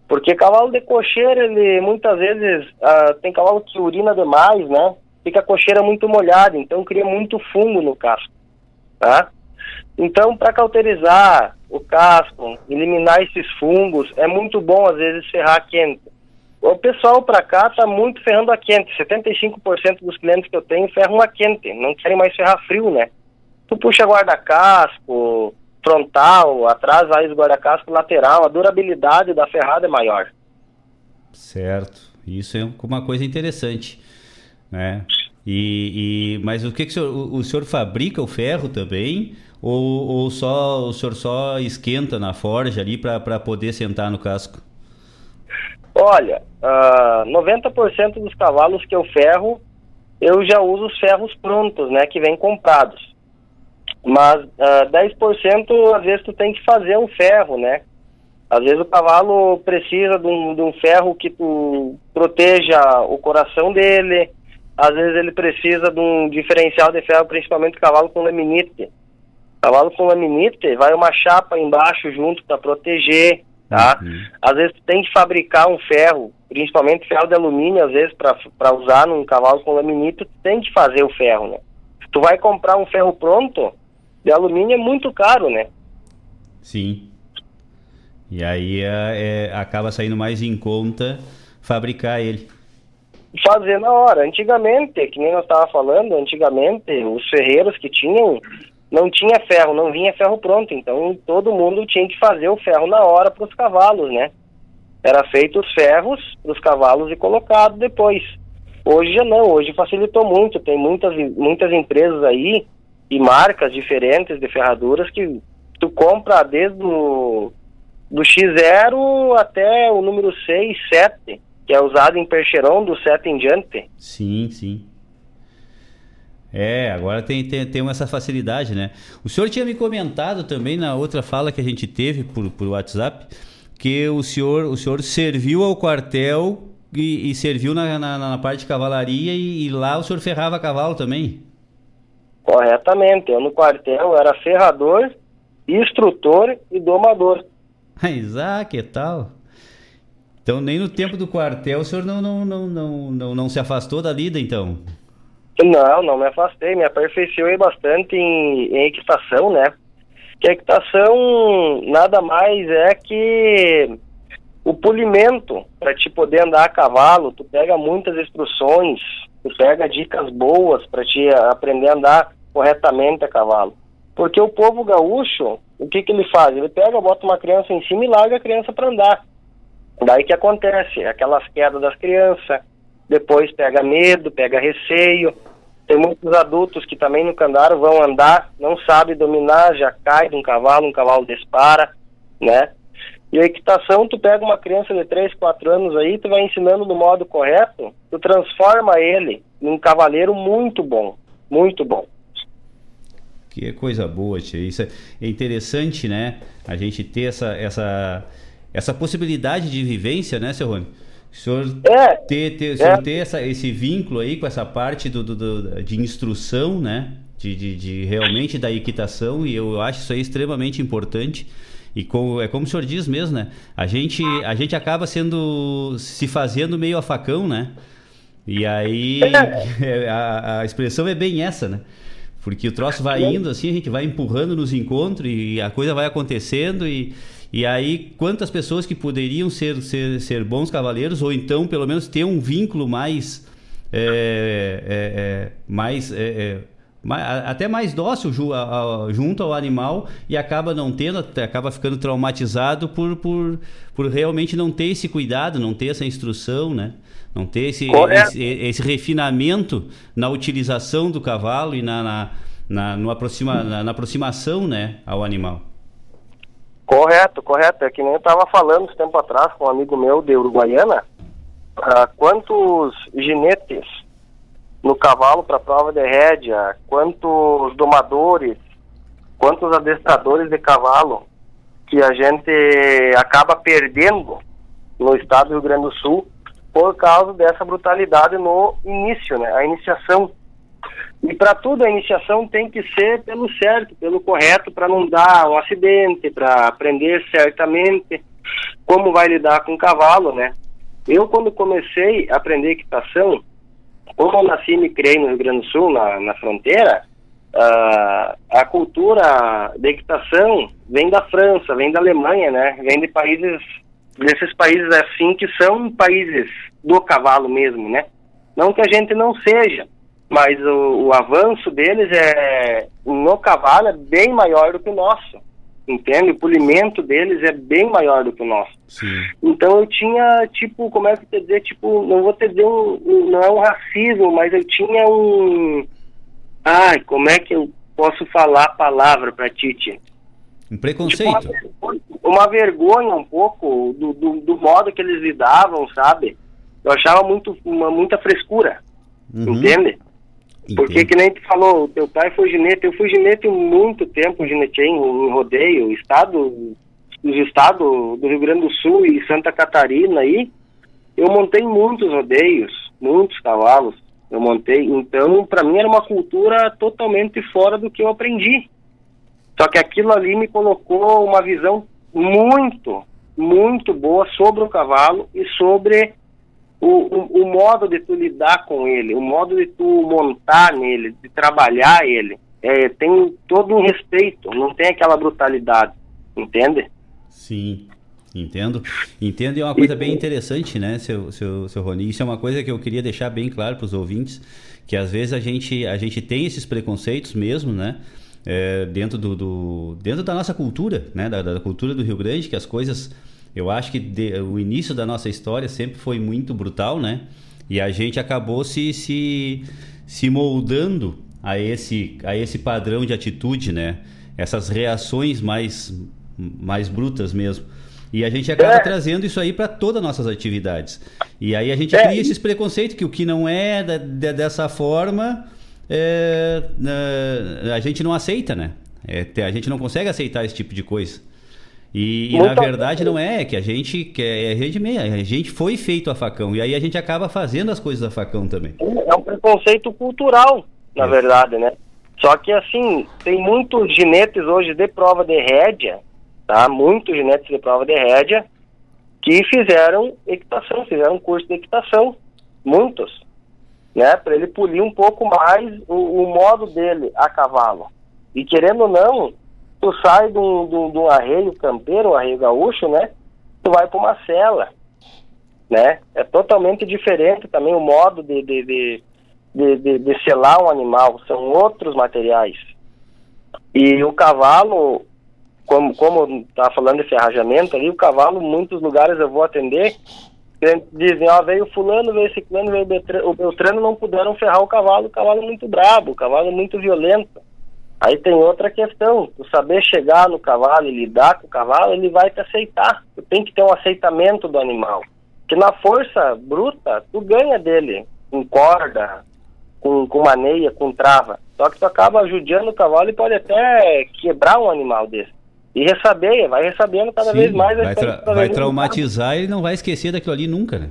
Porque cavalo de cocheira, ele muitas vezes uh, tem cavalo que urina demais, né? Fica a cocheira muito molhada, então cria muito fungo no casco, tá? Então, para cauterizar o casco, eliminar esses fungos, é muito bom às vezes ferrar quente. O pessoal para cá tá muito ferrando a quente. 75% dos clientes que eu tenho ferram a quente, não querem mais ferrar frio, né? Tu puxa guarda-casco, frontal, atrás vai o guarda-casco lateral, a durabilidade da ferrada é maior. Certo. Isso é uma coisa interessante, né? E, e mas o que, que o, senhor, o senhor fabrica o ferro também ou, ou só o senhor só esquenta na forja ali para poder sentar no casco? Olha, uh, 90% dos cavalos que eu ferro, eu já uso os ferros prontos, né, que vêm comprados. Mas uh, 10% às vezes tu tem que fazer um ferro, né? Às vezes o cavalo precisa de um, de um ferro que tu proteja o coração dele, às vezes ele precisa de um diferencial de ferro, principalmente cavalo com laminite. Cavalo com laminite, vai uma chapa embaixo junto para proteger, tá? Às vezes tu tem que fabricar um ferro, principalmente ferro de alumínio, às vezes para usar num cavalo com laminite, tu tem que fazer o ferro, né? Se tu vai comprar um ferro pronto, de alumínio é muito caro, né? Sim. E aí é, é, acaba saindo mais em conta fabricar ele. Fazer na hora. Antigamente, que nem nós estava falando, antigamente os ferreiros que tinham não tinha ferro, não vinha ferro pronto, então todo mundo tinha que fazer o ferro na hora para os cavalos, né? Era feito os ferros para os cavalos e colocado depois. Hoje já não, hoje facilitou muito, tem muitas muitas empresas aí e marcas diferentes de ferraduras que tu compra desde o do X0 até o número 6, 7 que é usado em percheron do 7 em diante. Sim, sim. É, agora tem, tem, tem essa facilidade, né? O senhor tinha me comentado também na outra fala que a gente teve por, por WhatsApp que o senhor, o senhor serviu ao quartel e, e serviu na, na, na, parte de cavalaria e, e, lá o senhor ferrava cavalo também? Corretamente. Eu no quartel era ferrador, instrutor e domador. Ah, que tal? Então nem no tempo do quartel o senhor não, não, não, não, não, não se afastou da lida, então? Não, não me afastei, me aperfeiçoei bastante em, em equitação, né? Que a equitação nada mais é que o polimento para te poder andar a cavalo, tu pega muitas instruções, tu pega dicas boas para te aprender a andar corretamente a cavalo. Porque o povo gaúcho, o que que ele faz? Ele pega, bota uma criança em cima e larga a criança para andar. Daí que acontece, aquelas quedas das crianças, depois pega medo, pega receio. Tem muitos adultos que também nunca andaram, vão andar, não sabe dominar, já cai de um cavalo, um cavalo dispara, né? E a equitação, tu pega uma criança de 3, 4 anos aí, tu vai ensinando do modo correto, tu transforma ele num cavaleiro muito bom, muito bom. Que coisa boa, tia. Isso é interessante, né? A gente ter essa, essa, essa possibilidade de vivência, né, seu Rony? O senhor é, ter, ter, é. ter essa, esse vínculo aí com essa parte do, do, do de instrução, né? De, de, de, realmente da equitação, e eu acho isso aí extremamente importante. E com, é como o senhor diz mesmo, né? A gente, a gente acaba sendo. se fazendo meio a facão, né? E aí é. a, a expressão é bem essa, né? Porque o troço vai indo assim, a gente vai empurrando nos encontros e a coisa vai acontecendo e, e aí quantas pessoas que poderiam ser, ser, ser bons cavaleiros ou então pelo menos ter um vínculo mais é, é, é, mais é, é, até mais dócil junto ao animal e acaba não tendo, acaba ficando traumatizado por, por, por realmente não ter esse cuidado, não ter essa instrução, né? Não ter esse, esse, esse, refinamento na utilização do cavalo e na, na, na, no aproxima, na, na aproximação né, ao animal. Correto, correto. É que nem eu estava falando esse tempo atrás com um amigo meu de Uruguaiana. Uh, quantos ginetes no cavalo para prova de rédea, quantos domadores, quantos adestradores de cavalo que a gente acaba perdendo no estado do Rio Grande do Sul por causa dessa brutalidade no início, né? A iniciação. E para tudo a iniciação tem que ser pelo certo, pelo correto, para não dar um acidente, para aprender certamente como vai lidar com o cavalo, né? Eu quando comecei a aprender equitação, como eu nasci e me criei no Rio Grande do Sul, na, na fronteira, uh, a cultura da equitação vem da França, vem da Alemanha, né? Vem de países desses países assim que são países do cavalo mesmo, né? Não que a gente não seja, mas o, o avanço deles é no cavalo é bem maior do que o nosso, entende? O polimento deles é bem maior do que o nosso. Sim. Então eu tinha tipo, como é que eu dizer, tipo, não vou te dizer um, um, não é um racismo, mas eu tinha um, ai, como é que eu posso falar a palavra para Titi? Um preconceito. Tipo, uma, uma, vergonha um pouco do, do, do, modo que eles lidavam, sabe? Eu achava muito, uma, muita frescura, uhum. entende? Porque que nem tu falou, teu pai foi ginete, eu fui ginete muito tempo, ginetei em, em rodeio, estado dos estados do Rio Grande do Sul e Santa Catarina aí, eu montei muitos rodeios, muitos cavalos. Eu montei, então para mim era uma cultura totalmente fora do que eu aprendi. Só que aquilo ali me colocou uma visão muito, muito boa sobre o cavalo e sobre o, o, o, modo de tu lidar com ele, o modo de tu montar nele, de trabalhar ele. É, tem todo um respeito, não tem aquela brutalidade, entende? Sim, entendo. Entendo e é uma coisa bem interessante, né, seu, seu, seu Rony? Isso é uma coisa que eu queria deixar bem claro para os ouvintes, que às vezes a gente, a gente tem esses preconceitos mesmo, né? É, dentro, do, do, dentro da nossa cultura, né? Da, da cultura do Rio Grande, que as coisas eu acho que de, o início da nossa história sempre foi muito brutal, né? E a gente acabou se, se, se moldando a esse, a esse padrão de atitude, né? Essas reações mais, mais brutas mesmo. E a gente acaba é. trazendo isso aí para todas as nossas atividades. E aí a gente é. cria esses preconceitos que o que não é da, de, dessa forma, é, a gente não aceita, né? É, a gente não consegue aceitar esse tipo de coisa. E, e na verdade não é, que a gente que é, a gente meia, a gente foi feito a facão e aí a gente acaba fazendo as coisas a facão também. É um preconceito cultural, na é. verdade, né? Só que assim, tem muitos ginetes hoje de prova de rédea, tá? Muitos ginetes de prova de rédea que fizeram equitação, fizeram curso de equitação, muitos, né? Para ele polir um pouco mais o, o modo dele a cavalo. E querendo ou não, tu sai de um, de um, de um arreio campeiro, um arreio gaúcho, né? Tu vai para uma cela, né? É totalmente diferente também o modo de, de, de, de, de, de selar um animal, são outros materiais. E o cavalo, como, como tá falando de ferrajamento ali, o cavalo, muitos lugares eu vou atender, dizem, ó, veio fulano, veio ciclano, veio o Beltrano, não puderam ferrar o cavalo, o cavalo muito brabo, o cavalo muito violento. Aí tem outra questão, tu saber chegar no cavalo e lidar com o cavalo, ele vai te aceitar. Tu tem que ter um aceitamento do animal. Que na força bruta, tu ganha dele com corda, com, com maneia, com trava. Só que tu acaba judiando o cavalo e pode até quebrar um animal desse. E ressabeia, vai recebendo cada Sim, vez mais. Vai, tra vai traumatizar e ele não vai esquecer daquilo ali nunca, né?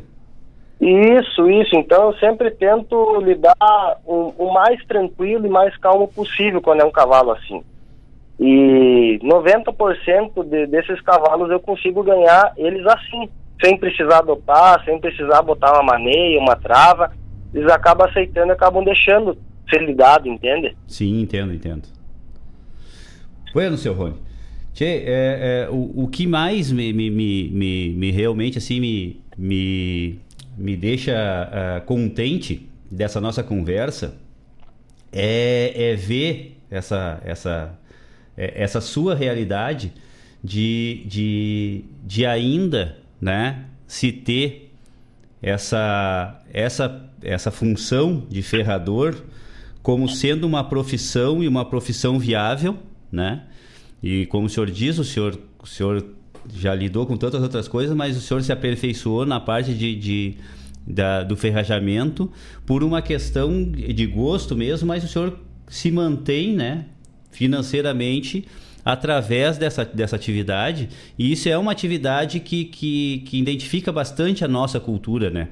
Isso, isso. Então eu sempre tento lidar o, o, mais tranquilo e mais calmo possível quando é um cavalo assim. E 90% de, desses cavalos eu consigo ganhar eles assim, sem precisar dopar, sem precisar botar uma maneia, uma trava. Eles acabam aceitando e acabam deixando ser ligado, entende? Sim, entendo, entendo. Bueno, seu Rony. Tchê, é, é, o, o que mais me, me, me, me, me realmente assim me, me me deixa uh, contente dessa nossa conversa é, é ver essa, essa, é, essa sua realidade de, de, de ainda né, se ter essa, essa, essa função de ferrador como sendo uma profissão e uma profissão viável, né? E como o senhor diz, o senhor, o senhor já lidou com tantas outras coisas, mas o senhor se aperfeiçoou na parte de, de da, do ferrajamento por uma questão de gosto mesmo, mas o senhor se mantém, né, financeiramente através dessa, dessa atividade e isso é uma atividade que, que, que identifica bastante a nossa cultura, né?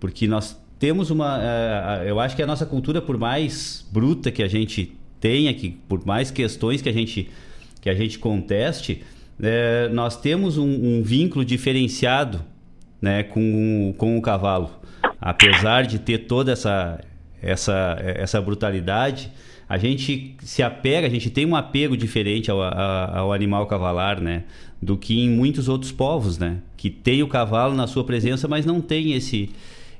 Porque nós temos uma, uh, eu acho que a nossa cultura, por mais bruta que a gente tenha, que por mais questões que a gente que a gente conteste, é, nós temos um, um, vínculo diferenciado né, com, com o cavalo. Apesar de ter toda essa, essa, essa brutalidade, a gente se apega, a gente tem um apego diferente ao, ao animal cavalar, né? Do que em muitos outros povos, né? Que tem o cavalo na sua presença, mas não tem esse,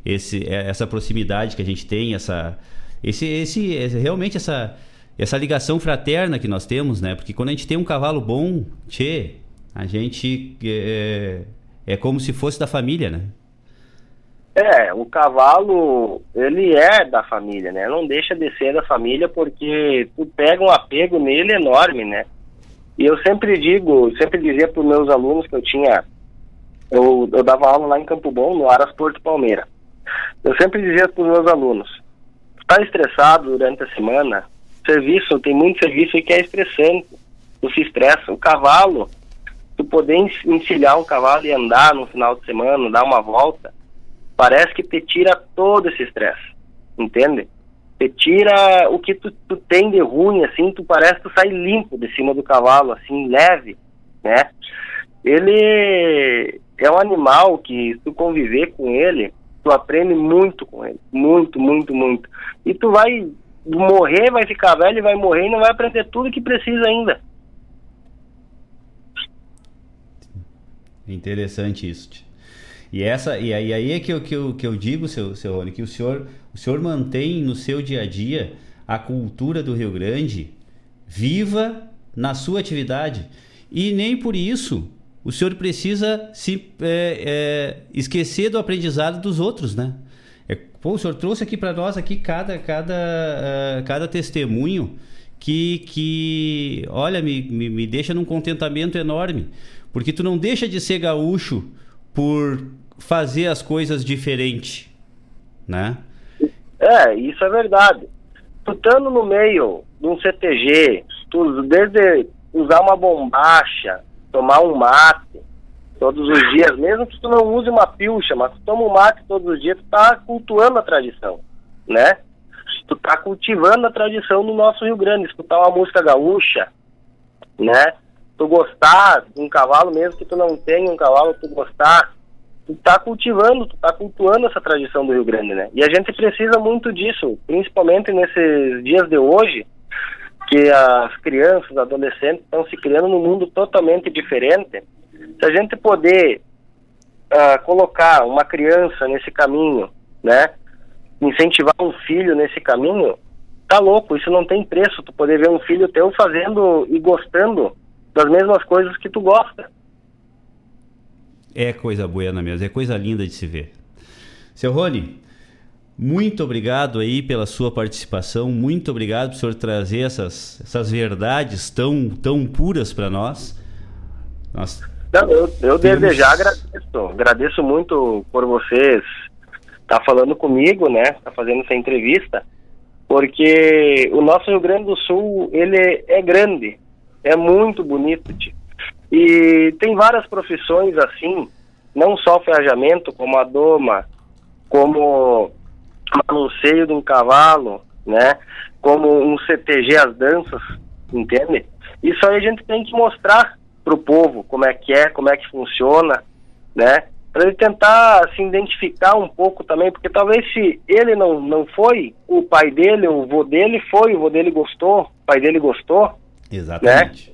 esse, essa proximidade que a gente tem, essa, esse, esse, realmente essa, essa ligação fraterna que nós temos, né? Porque quando a gente tem um cavalo bom, tchê, a gente é, é como se fosse da família, né? É, o cavalo, ele é da família, né? Não deixa de ser da família porque tu pega um apego nele enorme, né? E eu sempre digo, sempre dizia para os meus alunos que eu tinha, eu, eu dava aula lá em Campo Bom, no Aras Porto Palmeira. Eu sempre dizia para os meus alunos, está estressado durante a semana, serviço, tem muito serviço que é estressante, tu se estressa. O cavalo, tu poder encilhar um cavalo e andar no final de semana, dar uma volta, parece que te tira todo esse estresse, entende? Te tira o que tu, tu tem de ruim, assim, tu parece que tu sai limpo de cima do cavalo, assim, leve, né? Ele é um animal que, tu conviver com ele, tu aprende muito com ele, muito, muito, muito. E tu vai morrer, vai ficar velho, vai morrer e não vai aprender tudo que precisa ainda. Interessante isso. E essa e aí, aí é que eu, que eu, que eu digo, seu, seu Rony, que o senhor, o senhor mantém no seu dia a dia a cultura do Rio Grande viva na sua atividade. E nem por isso o senhor precisa se é, é, esquecer do aprendizado dos outros, né? Pô, o senhor trouxe aqui para nós aqui cada, cada, ah, cada testemunho que, que olha, me, me, me deixa num contentamento enorme. Porque tu não deixa de ser gaúcho por fazer as coisas diferente, né? É, isso é verdade. Tu estando no meio de um CTG, tu desde usar uma bombacha, tomar um mate todos os dias, mesmo que tu não use uma pilcha, mas tu toma um mate todos os dias, tu tá cultuando a tradição, né? Tu tá cultivando a tradição do nosso Rio Grande, escutar uma música gaúcha, né? Tu gostar de um cavalo, mesmo que tu não tenha um cavalo, tu gostar, tu tá cultivando, tu tá cultuando essa tradição do Rio Grande, né? E a gente precisa muito disso, principalmente nesses dias de hoje, que as crianças, adolescentes estão se criando num mundo totalmente diferente. Se a gente poder ah, colocar uma criança nesse caminho, né? Incentivar um filho nesse caminho, tá louco, isso não tem preço, tu poder ver um filho teu fazendo e gostando das mesmas coisas que tu gosta. É coisa buena mesmo, é coisa linda de se ver. Seu Rony, muito obrigado aí pela sua participação, muito obrigado por senhor trazer essas, essas verdades tão, tão puras para nós. nós. Não, eu, eu Temos- agradeço. Agradeço muito por vocês estar falando comigo, né? Tá fazendo essa entrevista, porque o nosso Rio Grande do Sul ele é grande, é muito bonito, tio. e tem várias profissões assim, não só o ferrajamento, como a doma, como manuseio de um cavalo, né? Como um CTG as danças, entende? Isso aí a gente tem que mostrar pro povo como é que é, como é que funciona, né? Para ele tentar se identificar um pouco também, porque talvez se ele não, não foi, o pai dele, o vô dele foi, o vô dele gostou, o pai dele gostou, Exatamente.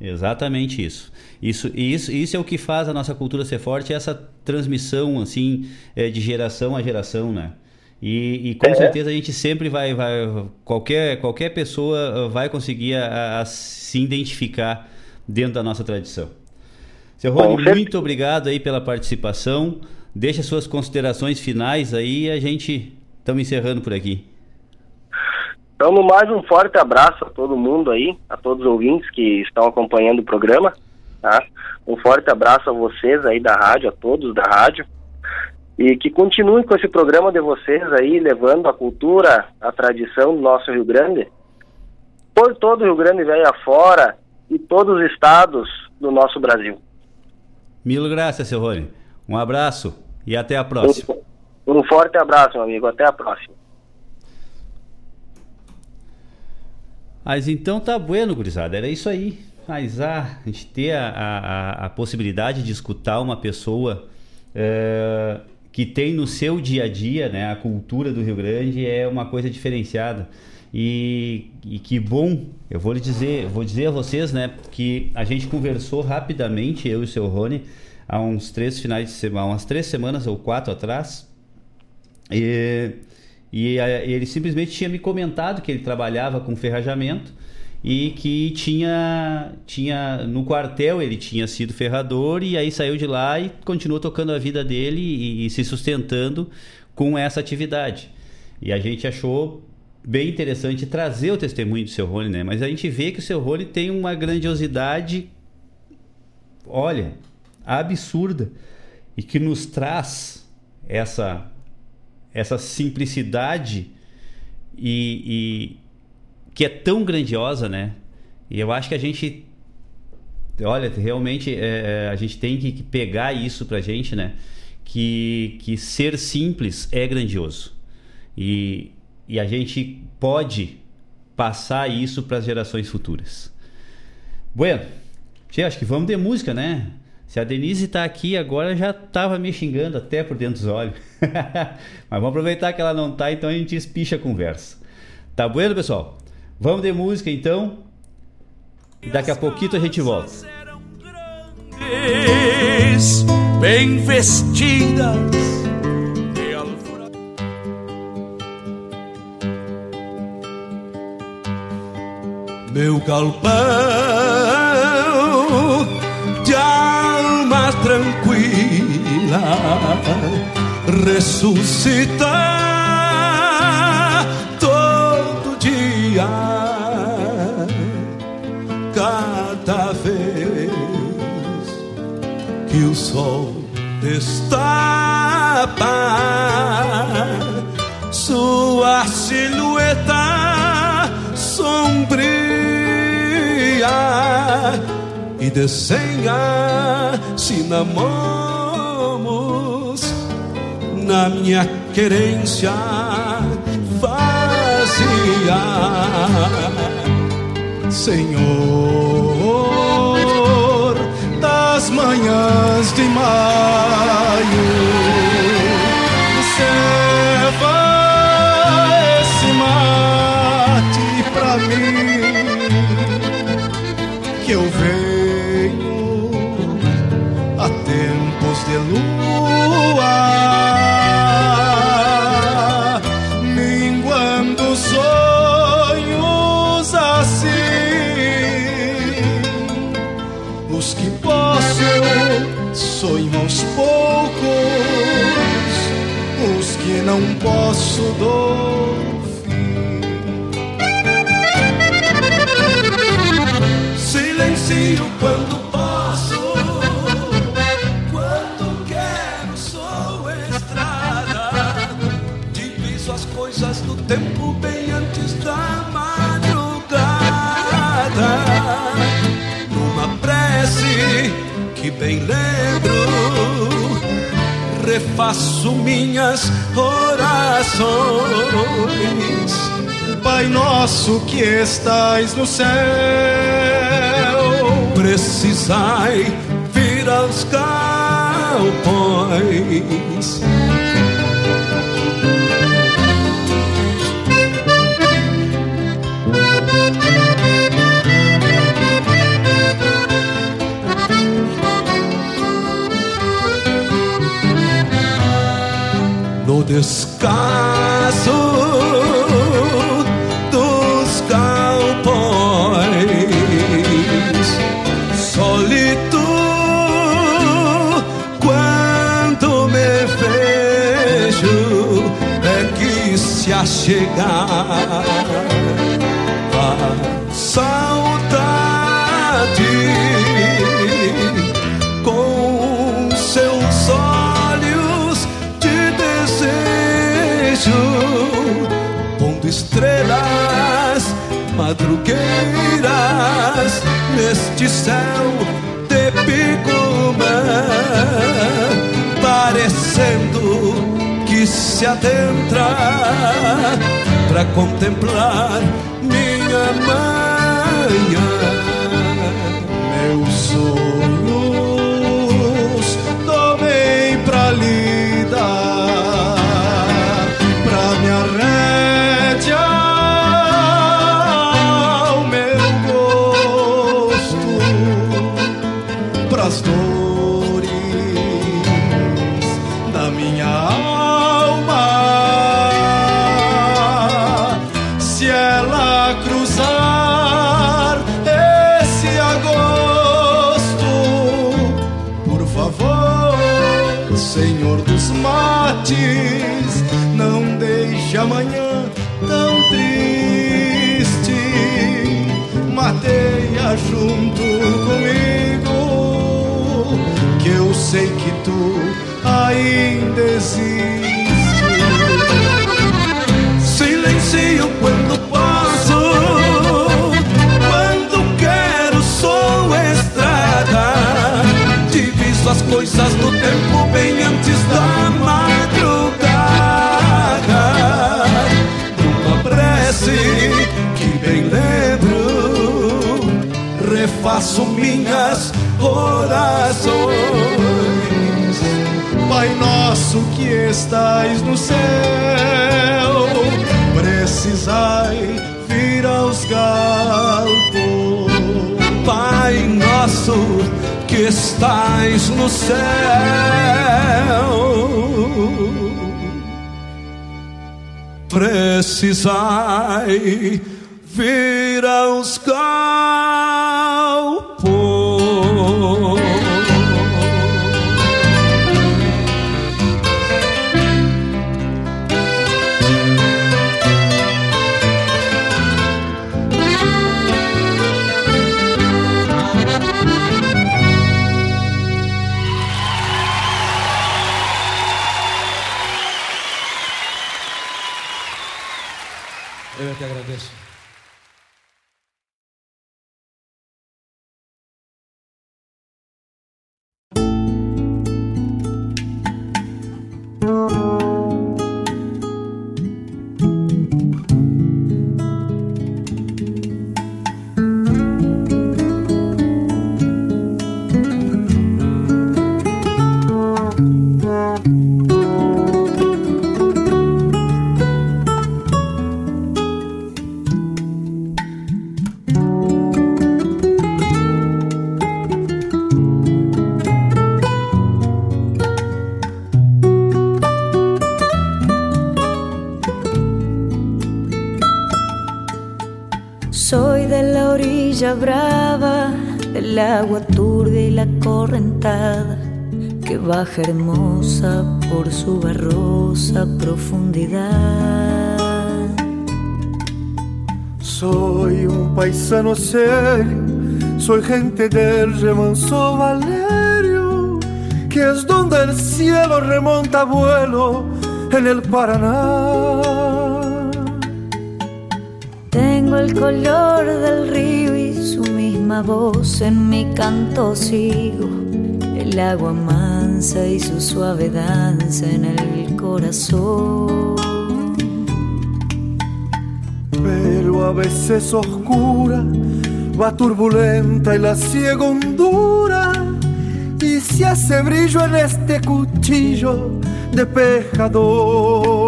Exatamente isso. Isso, isso. Isso é o que faz a nossa cultura ser forte, é essa transmissão assim é, de geração a geração, né? E, e com É. certeza a gente sempre vai, vai qualquer, qualquer pessoa uh, vai conseguir a, a se identificar dentro da nossa tradição. Seu Rony, muito obrigado aí pela participação. Deixa suas considerações finais aí e a gente estamos encerrando por aqui. Então, mais, um forte abraço a todo mundo aí, a todos os ouvintes que estão acompanhando o programa, tá? Um forte abraço a vocês aí da rádio, a todos da rádio, e que continuem com esse programa de vocês aí, levando a cultura, a tradição do nosso Rio Grande, por todo o Rio Grande velho afora e todos os estados do nosso Brasil. Mil graças, seu Rony. Um abraço e até a próxima. Um forte abraço, meu amigo, até a próxima. Mas então tá bueno, gurizada. Era isso aí. Mas ah, a gente ter a, a, a possibilidade de escutar uma pessoa eh, que tem no seu dia a dia né, a cultura do Rio Grande é uma coisa diferenciada. E, e que bom, eu vou lhe dizer, vou dizer a vocês, né, que a gente conversou rapidamente, eu e o seu Rony, há uns três finais de semana, umas três semanas ou quatro atrás. E, e a- ele simplesmente tinha me comentado que ele trabalhava com ferrajamento e que tinha, tinha no quartel ele tinha sido ferrador e aí saiu de lá e continuou tocando a vida dele e, e se sustentando com essa atividade. E a gente achou bem interessante trazer o testemunho do seu Rony, né? Mas a gente vê que o seu Rony tem uma grandiosidade, olha, absurda e que nos traz essa essa simplicidade e, e que é tão grandiosa, né? E eu acho que a gente olha, realmente é, é, a gente tem que pegar isso pra gente, né? Que, que ser simples é grandioso. E, e a gente pode passar isso para as gerações futuras. Bueno, Tchê, acho que vamos de música, né? Se a Denise tá aqui agora, já tava me xingando até por dentro dos olhos. Mas vamos aproveitar que ela não tá, então a gente espicha a conversa. Tá bueno, pessoal? Vamos de música então. E daqui a pouquinho a gente volta. bem vestidas. Meu galpão de alma tranquila ressuscita o sol destapa sua silhueta sombria e desenha cinamomos na minha querência vazia. Senhor manhãs de maio, dou Silencio quando posso, quando quero sou estrada. Diviso as coisas do tempo bem antes da madrugada. Numa prece que bem lembro, refaço minhas orações. Pai nosso que estais no céu, precisai vir aos galpões. Descaso dos galpões, solito quando me vejo é que se achegar. A estrelas madrugueiras neste céu de pigumã, parecendo que se adentra para contemplar minha manhã. Meus sonhos tomei pra lida, corações. Pai nosso que estais no céu, precisai vir aos galpos. Pai nosso que estais no céu, precisai vir aos galpos. Hermosa por su barrosa profundidad. Soy un paisano serio, soy gente del remanso Valerio, que es donde el cielo remonta vuelo en el Paraná. Tengo el color del río y su misma voz en mi canto sigo. El agua y su suave danza en el corazón. Pero a veces oscura, va turbulenta y la ciega. Y se hace brillo en este cuchillo de pescador.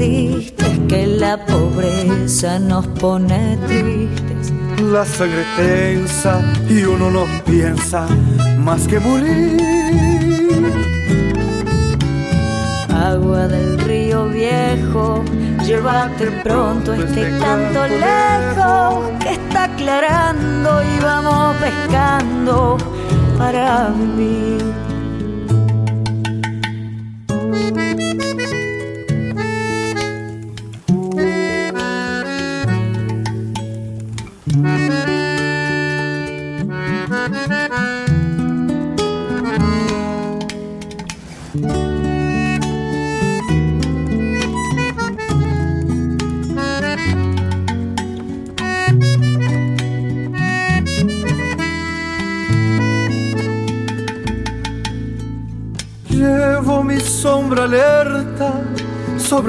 Nos perdiste, que la pobreza nos pone tristes. La sangre tensa y uno no piensa más que morir. Agua del río viejo, llévate pronto este canto lejos que está aclarando y vamos pescando para vivir.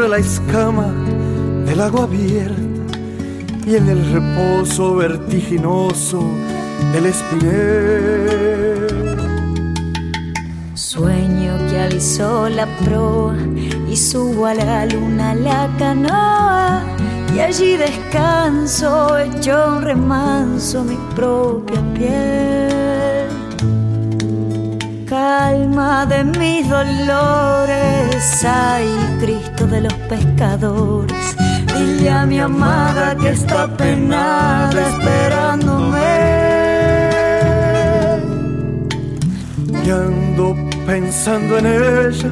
Sobre la escama del agua abierta y en el reposo vertiginoso del espinel. Sueño que alzó la proa y subo a la luna la canoa y allí descanso hecho un remanso mi propia piel. Calma de mis dolores, ay Cristo de los pescadores, dile a mi amada que está penada esperándome. Y ando pensando en ella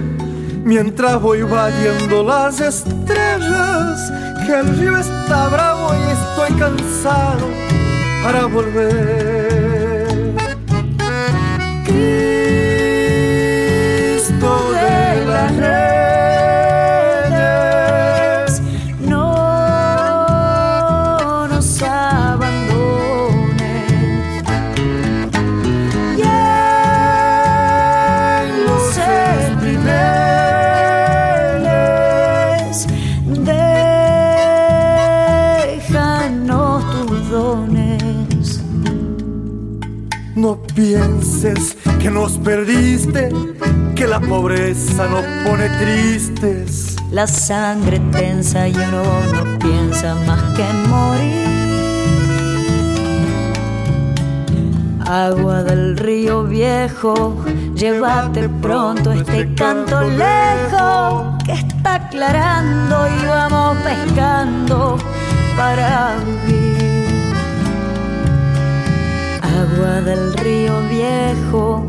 mientras voy vadeando las estrellas. Que el río está bravo y estoy cansado para volver. Perdiste, que la pobreza nos pone tristes. La sangre tensa y uno no piensa más que morir. Agua del río viejo, llévate pronto este canto lejos que está aclarando y vamos pescando para vivir. Agua del río viejo,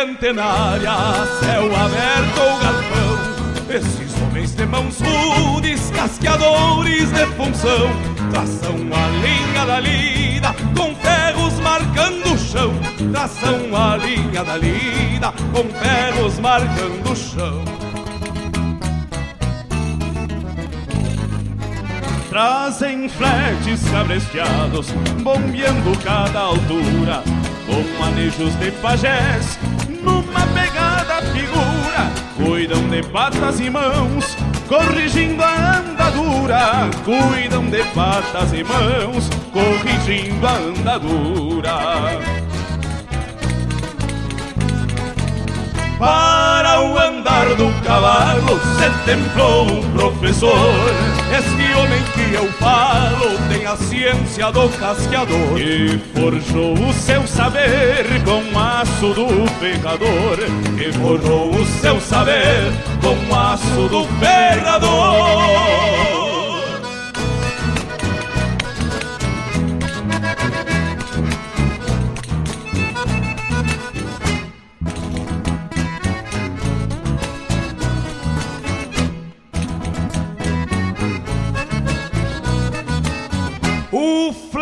Centenária, céu aberto ou galpão, esses homens de mãos rudes, casqueadores de função, traçam a linha da lida, com ferros marcando o chão, traçam a linha da lida, com ferros marcando o chão. Trazem fletes cabresteados, bombeando cada altura, com manejos de pajés, numa pegada figura. Cuidam de patas e mãos, corrigindo a andadura. Cuidam de patas e mãos, corrigindo a andadura. Para o andar do cavalo se templou um professor. Este homem que eu falo tem a ciência do casqueador E forjou o seu saber com aço do ferrador E forjou o seu saber com aço do ferrador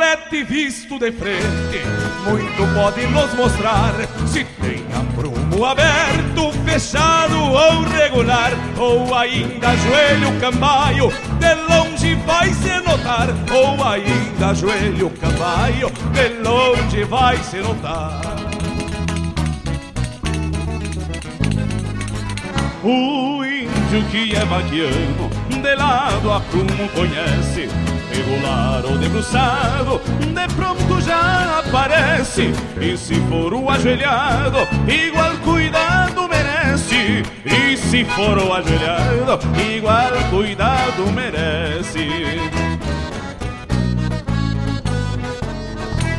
Flete visto de frente, muito pode nos mostrar se tem aprumo aberto, fechado ou regular, ou ainda joelho cambaio, de longe vai se notar, ou ainda joelho cambaio, de longe vai se notar. O índio que é vaquiano, de lado a prumo conhece, regular ou debruçado, de pronto já aparece. E se for o ajoelhado, igual cuidado merece. E se for o ajoelhado, igual cuidado merece.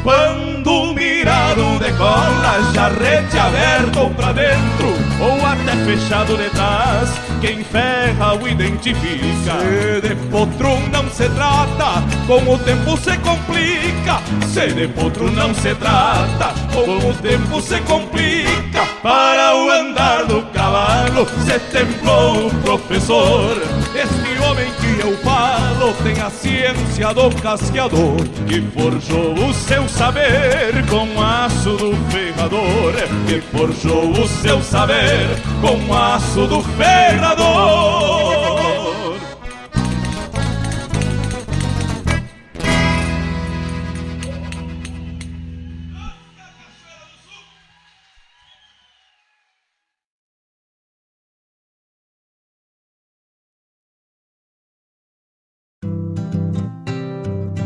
Pão quando mirado decola, jarrete aberto pra dentro, ou até fechado de trás, quem ferra o identifica. Se de potro não se trata, com o tempo se complica. Se de potro não se trata, com o tempo se complica. Para o andar do cavalo, se templou o professor. Homem que eu falo tem a ciência do casqueador, que forjou o seu saber com aço do ferrador, que forjou o seu saber com aço do ferrador.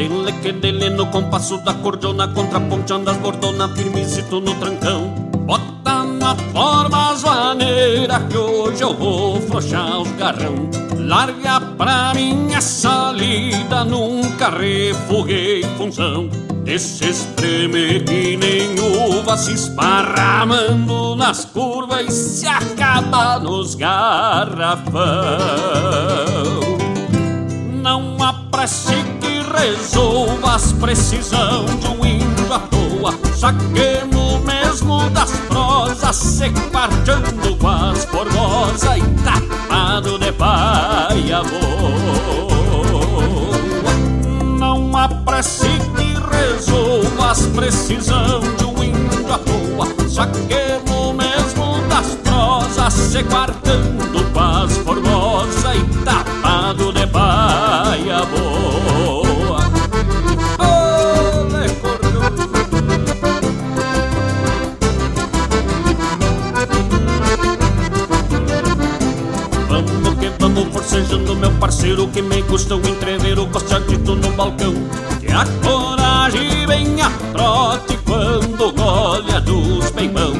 Dele que dele no compasso da cordona Contraponteando as bordonas firmezito no trancão. Bota na forma as maneiras Que hoje eu vou flochar os garrão. Larga pra mim essa lida Nunca refuguei função. Desse espreme que nem uva Se esparramando nas curvas E se acaba nos garrafão. Não apresse que resolva as precisão de um índio à toa Saquemos mesmo das prosas Se quarteando com as formosas E tapado de paia boa Não apresse que resolva as precisão de um índio à toa Saquemos mesmo das prosas Se quartando com as formosas E tapado de paia forcejando meu parceiro Que me custa o entrever o costadito no balcão. Que a coragem vem a trote quando golha dos peimão.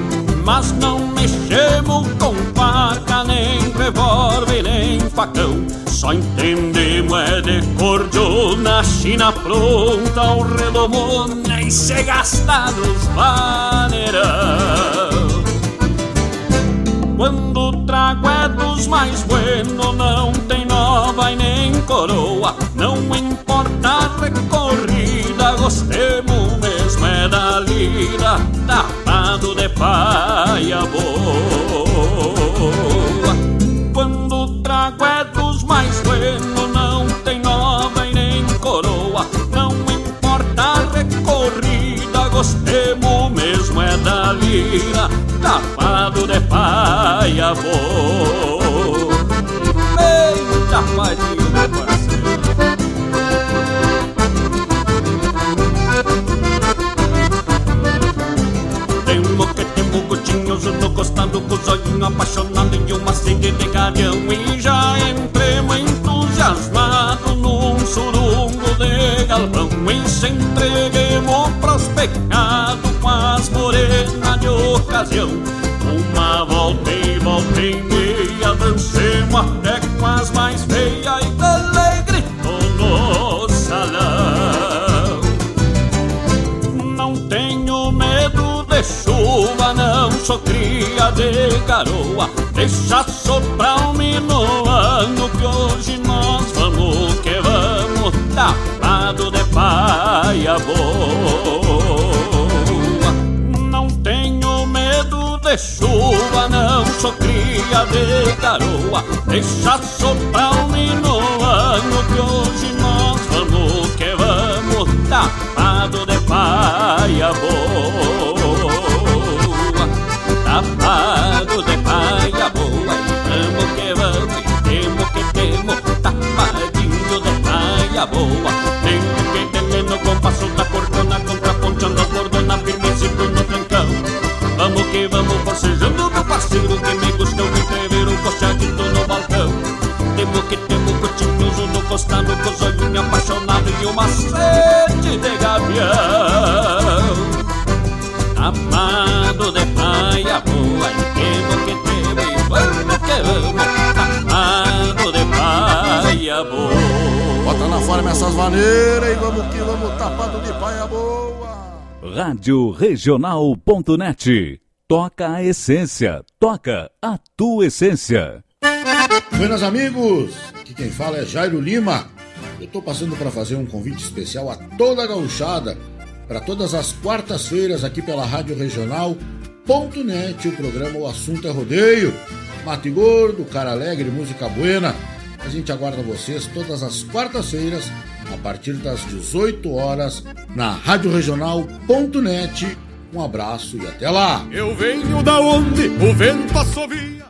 Mas não mexemos com faca, nem revólver, nem facão. Só entendemos é de cordiona, china pronta, um redomona E se gasta nos vaneirão quando trago é dos mais buenos, não tem nova e nem coroa. Não importa a recorrida, gostemos mesmo é da lira, tapado de paia boa. Lira, tapado de paia boa. Eita, padinho, meu parceiro. Temo que temo gotinhos no costado Com os olhinhos apaixonados e uma sede de garião E já entremos entusiasmados num surungo de galpão E se ocasião. Uma volta e volta e meia Dancemos até com as mais feias E grito no salão. Não tenho medo de chuva, não sou cria de garoa. Deixa soprar um minuano que hoje nós vamos que vamos Tapado de paia boa chuva, não sou cria de garoa. Deixa soprar um minuano que hoje nós vamos que vamos Tapado de paia boa. Tapado de paia boa Vamos que vamos, e temo que temo. Tapadinho de paia boa. Temo que temo no compasso da cordona Contraponteando as bordonas firmecito no o que me gostou ver o costeadito no balcão. Temo que temo curtinhoso no costado, com os olhos apaixonado e uma sede de gavião. Amado de paia boa, e temo que temo e vamos que amo. Amado de paia boa. Bota na forma essas maneiras e vamos que vamos tapado de paia boa. Rádio Regional.net Toca a essência. Toca a tua essência. Buenas amigos, aqui quem fala é Jairo Lima. Eu tô passando para fazer um convite especial a toda a gauchada para todas as quartas-feiras aqui pela Rádio Regional.net, o programa O Assunto é Rodeio. Mate Gordo, Cara Alegre, Música Buena. A gente aguarda vocês todas as quartas-feiras a partir das 18 horas na Rádio Regional.net. Um abraço e até lá. Eu venho da onde o vento assovia.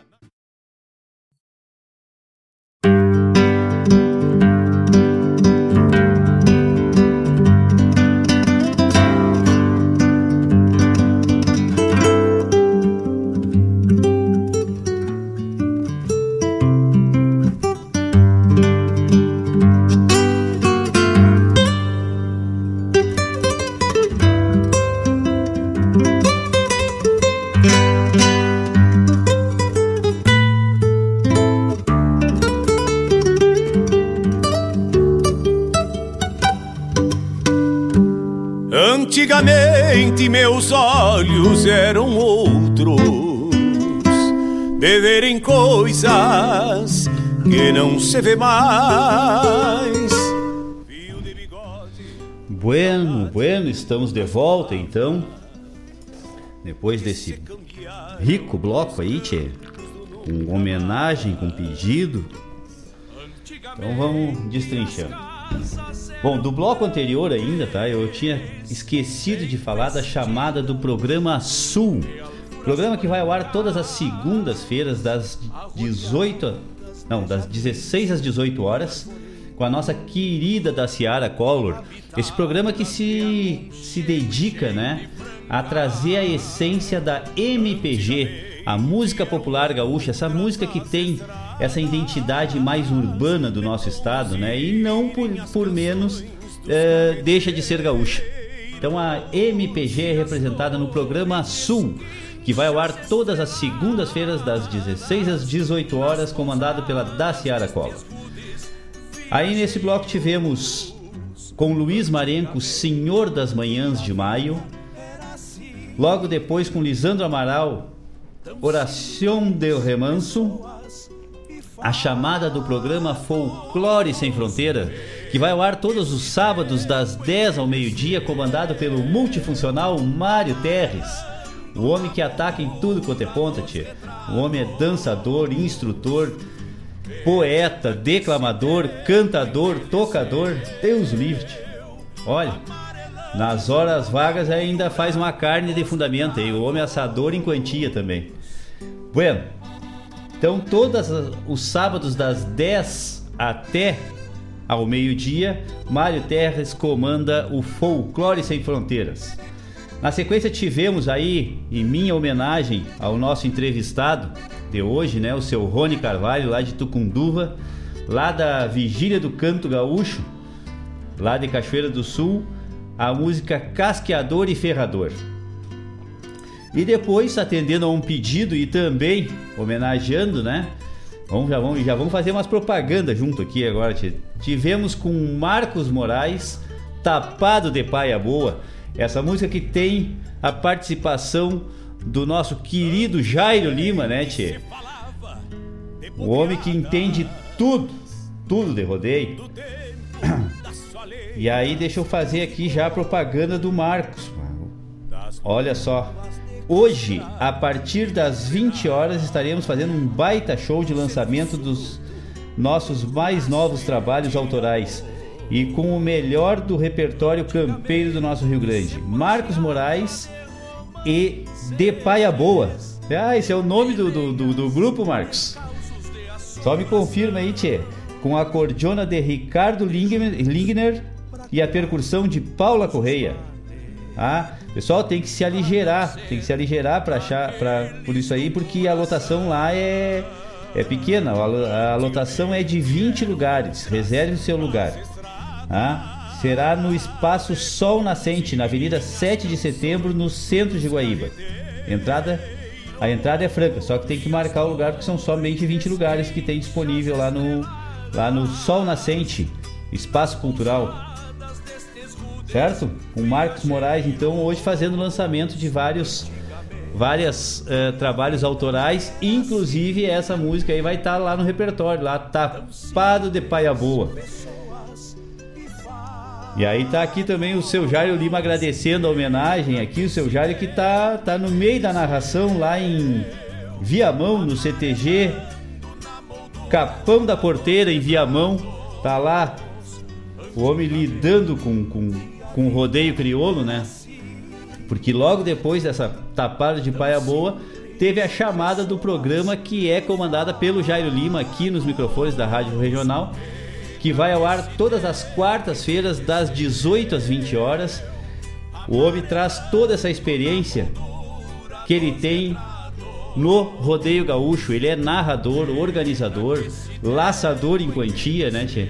Coisas que não se vê mais. Bueno, bueno, estamos de volta então. Depois desse rico bloco aí, tchê. Com homenagem, com pedido. Então vamos destrinchando. Bom, do bloco anterior ainda, tá? Eu tinha esquecido de falar da chamada do programa Sul. Programa que vai ao ar todas as segundas-feiras das 18, não, das 16 às 18 horas, com a nossa querida da Ciara Collor. Esse programa que se se dedica, né, a trazer a essência da MPG, a música popular gaúcha, essa música que tem essa identidade mais urbana do nosso estado, né? E não por, por menos é, deixa de ser gaúcha. Então a MPG é representada no programa Sul, que vai ao ar todas as segundas-feiras das 16 às 18 horas, comandado pela Daciara Cola. Aí nesse bloco tivemos com Luiz Marenco, Senhor das Manhãs de Maio. Logo depois com Lisandro Amaral, Oração del Remanso a chamada do programa Folclore Sem Fronteira, que vai ao ar todos os sábados das 10 ao meio-dia, comandado pelo multifuncional Mário Terres. O homem que ataca em tudo quanto é ponta, tia. O homem é dançador, instrutor, poeta, declamador, cantador, tocador. Deus livre. Tia. Olha, nas horas vagas ainda faz uma carne de fundamento aí. O homem é assador em quantia também. Bueno, então, todos os sábados, das 10 até ao meio-dia, Mário Terres comanda o Folclore Sem Fronteiras. Na sequência, tivemos aí, em minha homenagem ao nosso entrevistado de hoje, né, o seu Rony Carvalho, lá de Tucunduva, lá da Vigília do Canto Gaúcho, lá de Cachoeira do Sul, a música Casqueador e Ferrador. E depois, atendendo a um pedido e também homenageando, né? Vamos, já, vamos, já vamos fazer umas propagandas junto aqui agora. Tivemos com Marcos Moraes, Tapado de Paia Boa. Essa música que tem a participação do nosso querido Jairo Lima, né, Tchê? O homem que entende tudo, tudo de rodeio. E aí, deixa eu fazer aqui já a propaganda do Marcos. Olha só, Hoje, a partir das 20 horas, estaremos fazendo um baita show de lançamento dos nossos mais novos trabalhos autorais e com o melhor do repertório campeiro do nosso Rio Grande. Marcos Moraes e De Paia Boa. Ah, esse é o nome do, do, do, do grupo, Marcos. Só me confirma aí, Tchê. Com a cordiona de Ricardo Lingner e a percussão de Paula Correia. Ah, pessoal tem que se aligeirar, tem que se aligeirar para achar, para por isso aí, porque a lotação lá é é pequena, a lotação é de 20 lugares. Reserve o seu lugar. Ah, será no Espaço Sol Nascente, na Avenida 7 de Setembro, no centro de Guaíba. Entrada, a entrada é franca, só que tem que marcar o lugar porque são somente 20 lugares que tem disponível lá no lá no Sol Nascente, Espaço Cultural. Certo? O Marcos Moraes então hoje fazendo lançamento de vários vários uh, trabalhos autorais, inclusive essa música aí vai estar tá lá no repertório, lá Tapado de Paia Boa. E aí tá aqui também o seu Jairo Lima agradecendo a homenagem aqui, o seu Jairo que tá, tá no meio da narração lá em Viamão, no CTG Capão da Porteira em Viamão, tá lá o homem lidando com, com, com o rodeio crioulo, né? Porque logo depois dessa tapada de paia boa, teve a chamada do programa que é comandada pelo Jairo Lima aqui nos microfones da Rádio Regional, que vai ao ar todas as quartas-feiras das 18 às 20 horas. O homem traz toda essa experiência que ele tem no rodeio gaúcho. Ele é narrador, organizador, laçador em quantia, né, tchê?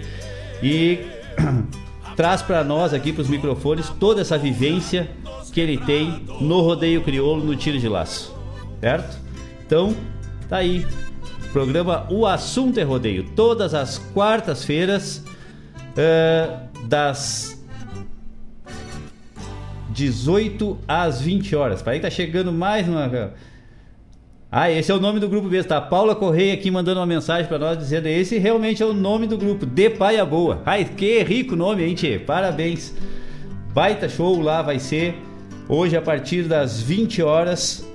E traz para nós aqui para os microfones toda essa vivência que ele tem no rodeio crioulo no tiro de laço, certo? Então, tá aí. Programa O Assunto é Rodeio, todas as quartas-feiras, uh, das 18 às 20 horas. Para aí tá chegando mais uma. Ah, esse é o nome do grupo mesmo, tá? Paula Correia aqui mandando uma mensagem para nós dizendo: esse realmente é o nome do grupo, De Paia Boa. Ai, que rico nome, hein, tchê? Parabéns. Baita show lá vai ser Hoje, a partir das 20 horas.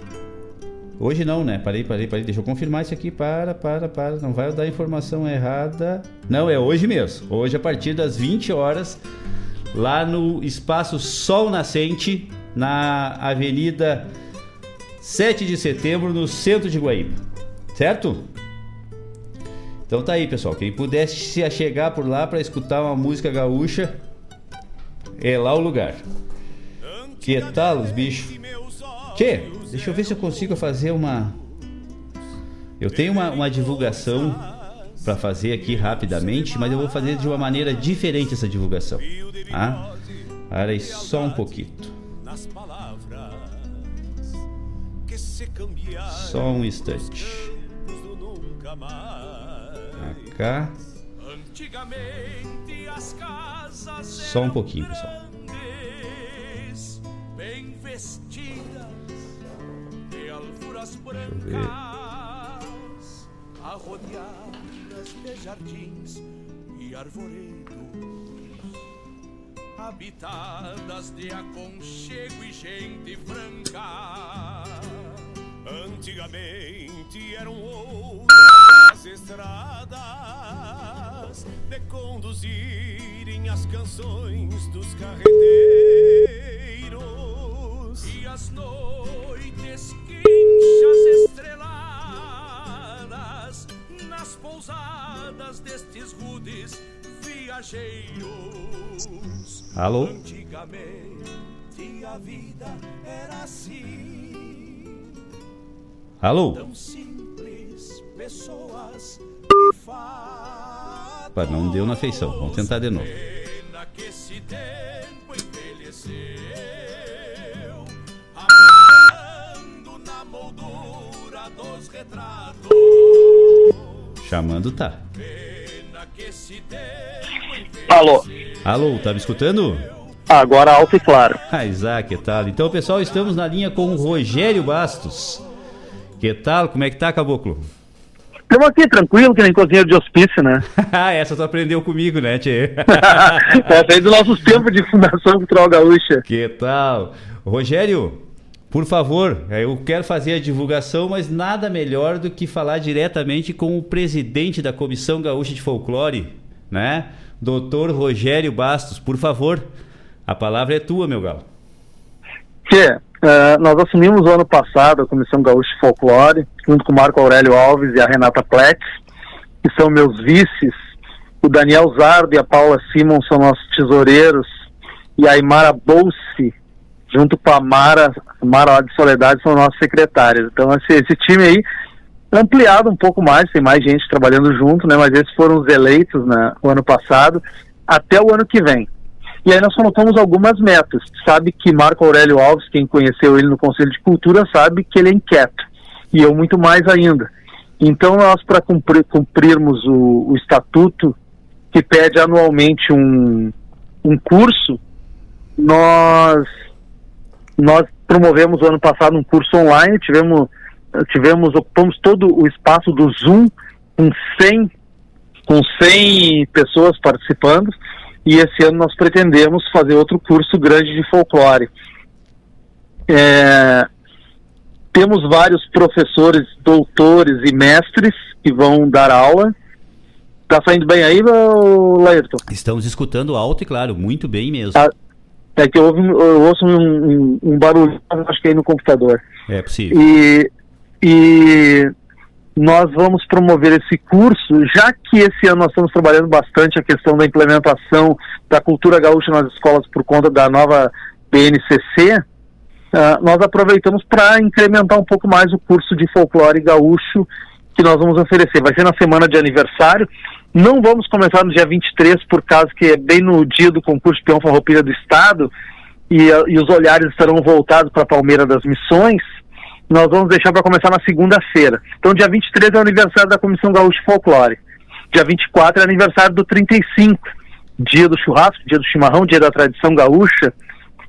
Hoje não, né? Parei, parei, parei. Deixa eu confirmar isso aqui. Para, para, para. Não vai dar informação errada. Não, é hoje mesmo. Hoje, a partir das 20 horas, lá no Espaço Sol Nascente, na Avenida 7 de Setembro, no centro de Guaíba. Certo? Então tá aí, pessoal. Quem pudesse se chegar por lá para escutar uma música gaúcha, é lá o lugar. Que tal os bichos? Tchê, deixa eu ver se eu consigo fazer uma. Eu tenho uma, uma divulgação para fazer aqui rapidamente, mas eu vou fazer de uma maneira diferente essa divulgação. Tá? Parei só um pouquinho. Só um instante. Cá. Só um pouquinho, pessoal alfuras brancas, arrodeadas de jardins e arvoredos, habitadas de aconchego e gente franca. Antigamente eram outras estradas de conduzirem as canções dos carreteiros e as noites quinchas estreladas nas pousadas destes rudes viajeiros. Alô? Antigamente a vida era assim. Alô? Tão simples, pessoas Pá, não deu na feição. Vamos tentar de novo. que esse tempo dos retratos. Chamando tá. Alô. Alô, tá me escutando? Agora alto e claro. Ah, Isaac, que tal? Então, pessoal, estamos na linha com o Rogério Bastos. Que tal? Como é que tá, Caboclo? Estamos aqui, tranquilo, que nem cozinheiro de hospício, né? Ah, essa tu aprendeu comigo, né, Tchê? essa aí dos nossos tempos de Fundação Cultural Gaúcha. Que tal? Rogério, por favor, eu quero fazer a divulgação, mas nada melhor do que falar diretamente com o presidente da Comissão Gaúcha de Folclore, né? Doutor Rogério Bastos, por favor, a palavra é tua, meu galo. Tchê, uh, nós assumimos ano passado a Comissão Gaúcha de Folclore, junto com o Marco Aurélio Alves e a Renata Plex, que são meus vices. O Daniel Zardo e a Paula Simon são nossos tesoureiros, e a Aymara Bolsi junto com a Mara, Mara de Soledade, são nossos secretários. Então, esse, esse time aí, ampliado um pouco mais, tem mais gente trabalhando junto, né? Mas esses foram os eleitos né, o ano passado, até o ano que vem. E aí nós colocamos algumas metas. Sabe que Marco Aurélio Alves, quem conheceu ele no Conselho de Cultura, sabe que ele é inquieto. E eu muito mais ainda. Então nós, para cumprir, cumprirmos o, o estatuto, que pede anualmente um, um curso, nós, nós promovemos o ano passado um curso online, tivemos, tivemos ocupamos todo o espaço do Zoom com 100, com 100 pessoas participando, e esse ano nós pretendemos fazer outro curso grande de folclore. É, temos vários professores, doutores e mestres que vão dar aula. Tá saindo bem aí, Laerton? Estamos escutando alto e claro, muito bem mesmo. Ah, é que eu, ouvi, eu ouço um, um, um barulho, acho que é aí no computador. É possível. E, e nós vamos promover esse curso, já que esse ano nós estamos trabalhando bastante a questão da implementação da cultura gaúcha nas escolas por conta da nova BNCC, uh, nós aproveitamos para incrementar um pouco mais o curso de folclore gaúcho que nós vamos oferecer. Vai ser na semana de aniversário. Não vamos começar no dia 23, por causa que é bem no dia do concurso de peão farroupilha do Estado, e, uh, e os olhares estarão voltados para a Palmeira das Missões. Nós vamos deixar para começar na segunda-feira. Então, dia 23 é o aniversário da Comissão Gaúcha Folclore. Dia 24 é aniversário do 35, dia do churrasco, dia do chimarrão, dia da tradição gaúcha,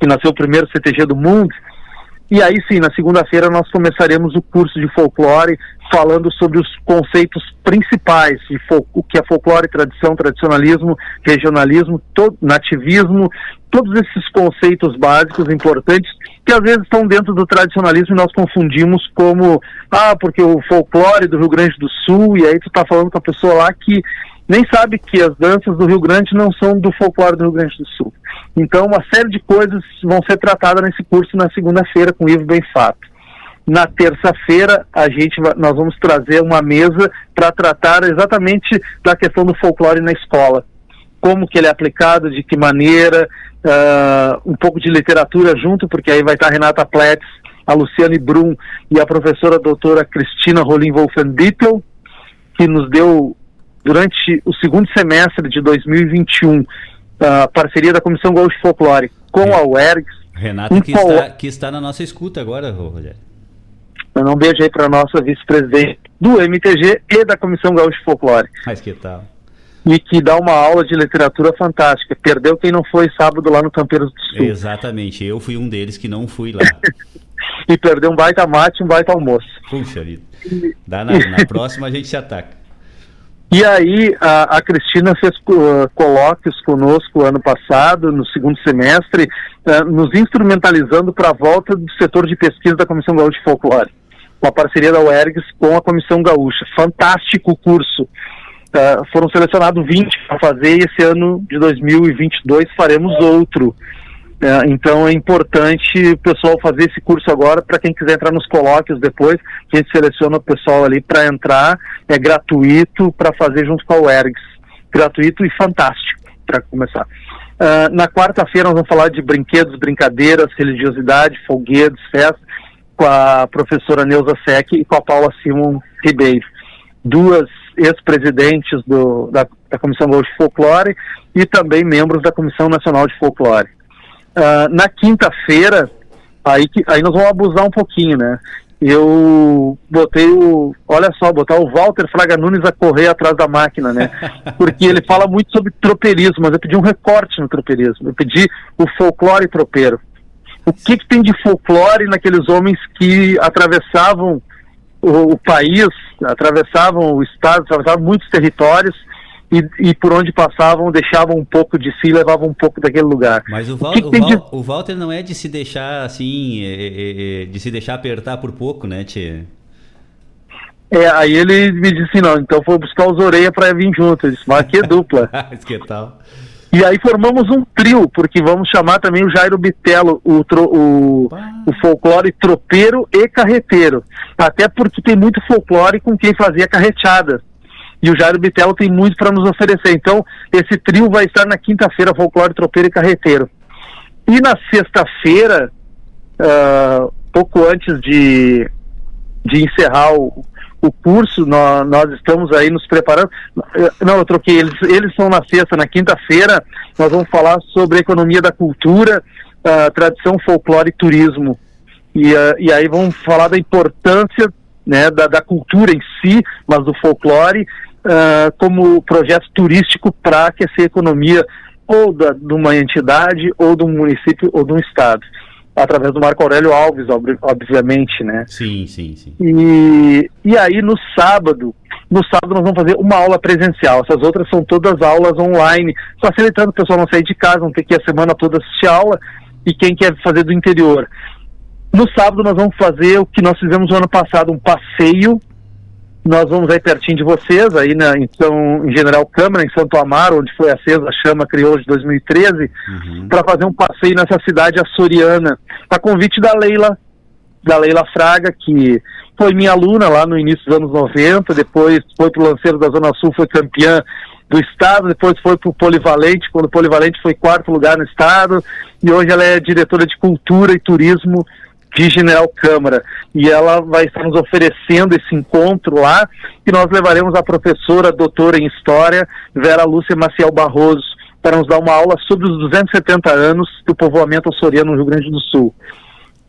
que nasceu o primeiro CTG do mundo. E aí sim, na segunda-feira nós começaremos o curso de folclore falando sobre os conceitos principais de o que é folclore, tradição, tradicionalismo, regionalismo, nativismo, todos esses conceitos básicos importantes que às vezes estão dentro do tradicionalismo e nós confundimos como ah, porque o folclore do Rio Grande do Sul, e aí tu está falando com a pessoa lá que nem sabe que as danças do Rio Grande não são do folclore do Rio Grande do Sul. Então, uma série de coisas vão ser tratadas nesse curso na segunda-feira com o Ivo Benfato. Na terça-feira, a gente nós vamos trazer uma mesa para tratar exatamente da questão do folclore na escola. Como que ele é aplicado, de que maneira, uh, um pouco de literatura junto, porque aí vai estar a Renata Pletz, a Luciane Brum e a professora doutora Cristina Rolim Wolfenbittel, que nos deu durante o segundo semestre de 2021 a parceria da Comissão Gaúcha Folclore com a UERGS. Renata, um que, está, que está na nossa escuta agora, Rogério. Um beijo aí para a nossa vice-presidente do MTG e da Comissão Gaúcha Folclore. Mas que tal? E que dá uma aula de literatura fantástica. Perdeu quem não foi sábado lá no Campeiros do Sul. Exatamente, eu fui um deles que não fui lá. e perdeu um baita mate e um baita almoço. Puxa vida. Dá na, na próxima a gente se ataca. E aí a, a Cristina fez uh, colóquios conosco ano passado, no segundo semestre, uh, nos instrumentalizando para a volta do setor de pesquisa da Comissão Gaúcha de Folclore, com a parceria da UERGS com a Comissão Gaúcha. Fantástico curso. Uh, foram selecionados 20 para fazer e esse ano de 2022 faremos outro. É, então é importante o pessoal fazer esse curso agora para quem quiser entrar nos colóquios depois, a gente seleciona o pessoal ali para entrar, é gratuito para fazer junto com a UERGS. Gratuito e fantástico para começar. Uh, na quarta-feira nós vamos falar de brinquedos, brincadeiras, religiosidade, folguedos, festas, com a professora Neuza Sec e com a Paula Simon Ribeiro. Duas ex-presidentes da, da Comissão Gaúcha de Folclore e também membros da Comissão Nacional de Folclore. Uh, na quinta-feira, aí, aí nós vamos abusar um pouquinho, né? Eu botei o. Olha só, botar o Walter Fraga Nunes a correr atrás da máquina, né? Porque ele fala muito sobre tropeirismo, mas eu pedi um recorte no tropeirismo. Eu pedi o folclore tropeiro. O que, que tem de folclore naqueles homens que atravessavam o, o país, atravessavam o estado, atravessavam muitos territórios e, e, por onde passavam deixavam um pouco de si, levavam um pouco daquele lugar. Mas o, Val, o, o, Val, de... o Walter não é de se deixar assim, é, é, é, de se deixar apertar por pouco, né, Tchê? É, aí ele me disse, não, então foi buscar os orelhas para vir junto. Eu disse, mas aqui é dupla. que tal? E aí formamos um trio, porque vamos chamar também o Jairo Bitelo, o, tro, o, o folclore tropeiro e carreteiro. Até porque tem muito folclore com quem fazia carreteada e o Jairo Bitelo tem muito para nos oferecer. Então, esse trio vai estar na quinta-feira, Folclore Tropeiro e Carreteiro. E na sexta-feira, uh, pouco antes de, de encerrar o, o curso, nós, nós estamos aí nos preparando. Não, eu troquei, eles, eles são na sexta, na quinta-feira nós vamos falar sobre economia da cultura, uh, tradição, folclore e turismo. E, uh, e aí vamos falar da importância né, da, da cultura em si, mas do folclore, uh, como projeto turístico para aquecer a economia ou da, de uma entidade, ou de um município, ou de um estado através do Marco Aurélio Alves, ob obviamente, né? Sim, sim, sim. E, e aí no sábado, no sábado nós vamos fazer uma aula presencial, essas outras são todas aulas online, facilitando o pessoal não sair de casa, não ter que ir a semana toda assistir aula, e quem quer fazer do interior. No sábado nós vamos fazer o que nós fizemos no ano passado, um passeio nós vamos aí pertinho de vocês, aí na, então, em General Câmara, em Santo Amaro, onde foi acesa a chama criou de 2013, uhum. para fazer um passeio nessa cidade açoriana, a convite da Leila, da Leila Fraga, que foi minha aluna lá no início dos anos 90, depois foi para o Lanceiro da Zona Sul, foi campeã do estado, depois foi para o Polivalente, quando o Polivalente foi quarto lugar no estado, e hoje ela é diretora de cultura e turismo de General Câmara. E ela vai estar nos oferecendo esse encontro lá, e nós levaremos a professora, doutora em História, Vera Lúcia Maciel Barroso, para nos dar uma aula sobre os 270 anos do povoamento açoriano no Rio Grande do Sul.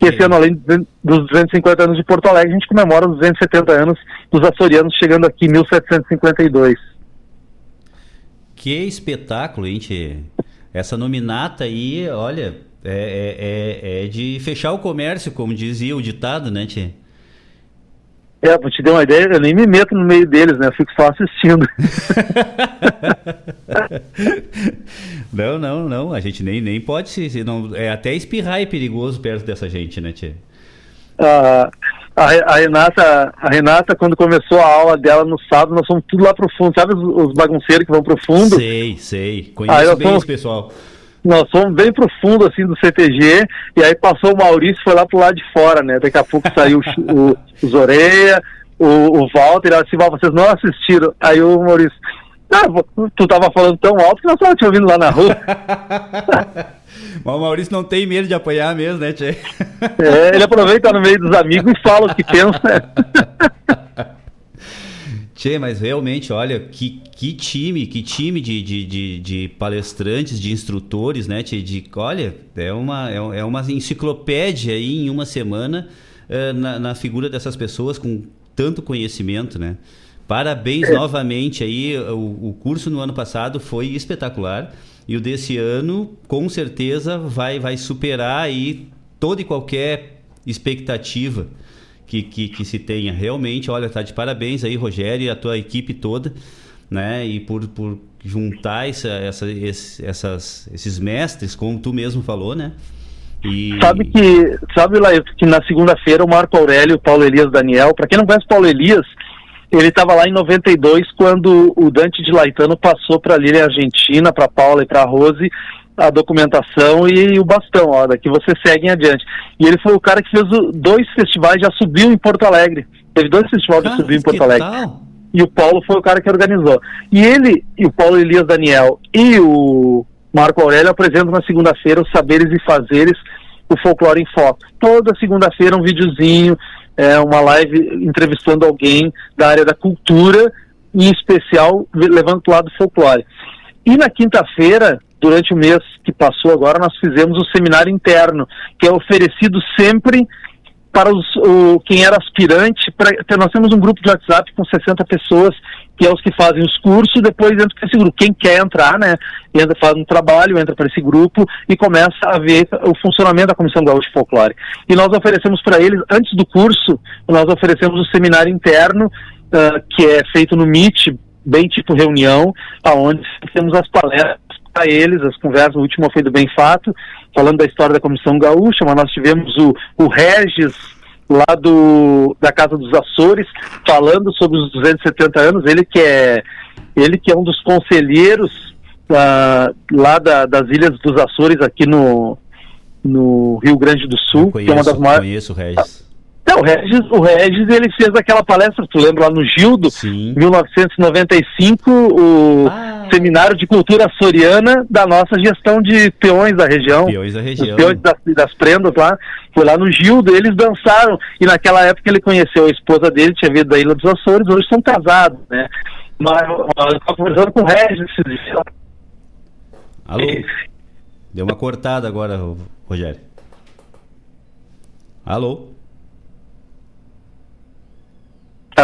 Esse ano, além dos 250 anos de Porto Alegre, a gente comemora os 270 anos dos açorianos chegando aqui em 1752. Que espetáculo, gente! Essa nominata aí, olha, é, é, é, é, de fechar o comércio, como dizia o ditado, né, Tia? É, pra te dar uma ideia, eu nem me meto no meio deles, né? Eu fico só assistindo. não, não, não. A gente nem, nem pode se. Não, é até espirrar é perigoso perto dessa gente, né, Tia? Ah, a, a, Renata, a Renata, quando começou a aula dela no sábado, nós fomos tudo lá pro fundo. Sabe os, os bagunceiros que vão pro fundo? Sei, sei. Conheço bem fomos, esse pessoal nós fomos bem pro fundo assim do CTG e aí passou o Maurício foi lá pro lado de fora, né? Daqui a pouco saiu o, o Zoreia, o, o Walter, assim, vocês não assistiram. Aí o Maurício, ah, tu tava falando tão alto que nós estávamos te ouvindo lá na rua. Mas o Maurício não tem medo de apanhar mesmo, né, Tchê? É, ele aproveita no meio dos amigos e fala o que pensa. Tchê, mas realmente, olha, que, que time, que time de, de, de, de palestrantes, de instrutores, né, Tchê? De, olha, é uma, é, é uma enciclopédia aí em uma semana uh, na, na figura dessas pessoas com tanto conhecimento, né? Parabéns é. novamente aí, o, o curso no ano passado foi espetacular e o desse ano, com certeza, vai, vai superar aí toda e qualquer expectativa que, que, que se tenha. Realmente, olha, tá de parabéns aí, Rogério, e a tua equipe toda, né? E por, por juntar essa, essa, esse, essas, esses mestres, como tu mesmo falou, né? E... Sabe que, sabe lá que na segunda-feira o Marco Aurélio, o Paulo Elias Daniel, para quem não conhece Paulo Elias, ele estava lá em 92 quando o Dante de Laetano passou para a Lília Argentina, para Paula e para Rose, a documentação e o bastão, ó, daqui você segue em adiante. E ele foi o cara que fez o, dois festivais, já subiu em Porto Alegre. Teve dois festivais ah, de subir em Porto Alegre. Tal? E o Paulo foi o cara que organizou. E ele, e o Paulo Elias Daniel e o Marco Aurélio apresentam na segunda-feira os saberes e fazeres, o folclore em foco. Toda segunda-feira um videozinho, é, uma live entrevistando alguém da área da cultura, em especial levando para o lado do folclore. E na quinta-feira, durante o mês que passou agora, nós fizemos o seminário interno, que é oferecido sempre para os, o, quem era aspirante. Pra, nós temos um grupo de WhatsApp com 60 pessoas, que é os que fazem os cursos, depois entra para esse grupo. Quem quer entrar, né, entra, faz um trabalho, entra para esse grupo e começa a ver o funcionamento da Comissão Gaúcha de Folclore. E nós oferecemos para eles, antes do curso, nós oferecemos o seminário interno, uh, que é feito no Meet, bem tipo reunião, aonde temos as palestras para eles, as conversas, o último foi do Bem Fato, falando da história da Comissão Gaúcha, mas nós tivemos o, o Regis lá do, da Casa dos Açores, falando sobre os 270 anos, ele que é, ele que é um dos conselheiros uh, lá da, das Ilhas dos Açores aqui no, no Rio Grande do Sul, conheço, que é uma das maiores... Conheço o Regis Não, o Regis, o Regis, ele fez aquela palestra, tu lembra lá no Gildo, em 1995, o Ah. seminário de cultura soriana da nossa gestão de peões da região. Peões da região. Os peões das, das prendas lá, foi lá no Gildo, eles dançaram, e naquela época ele conheceu a esposa dele, tinha vindo da Ilha dos Açores, hoje são casados, né? Mas eu estava conversando com o Regis. Alô? Deu uma cortada agora, Ro- Rogério. Alô?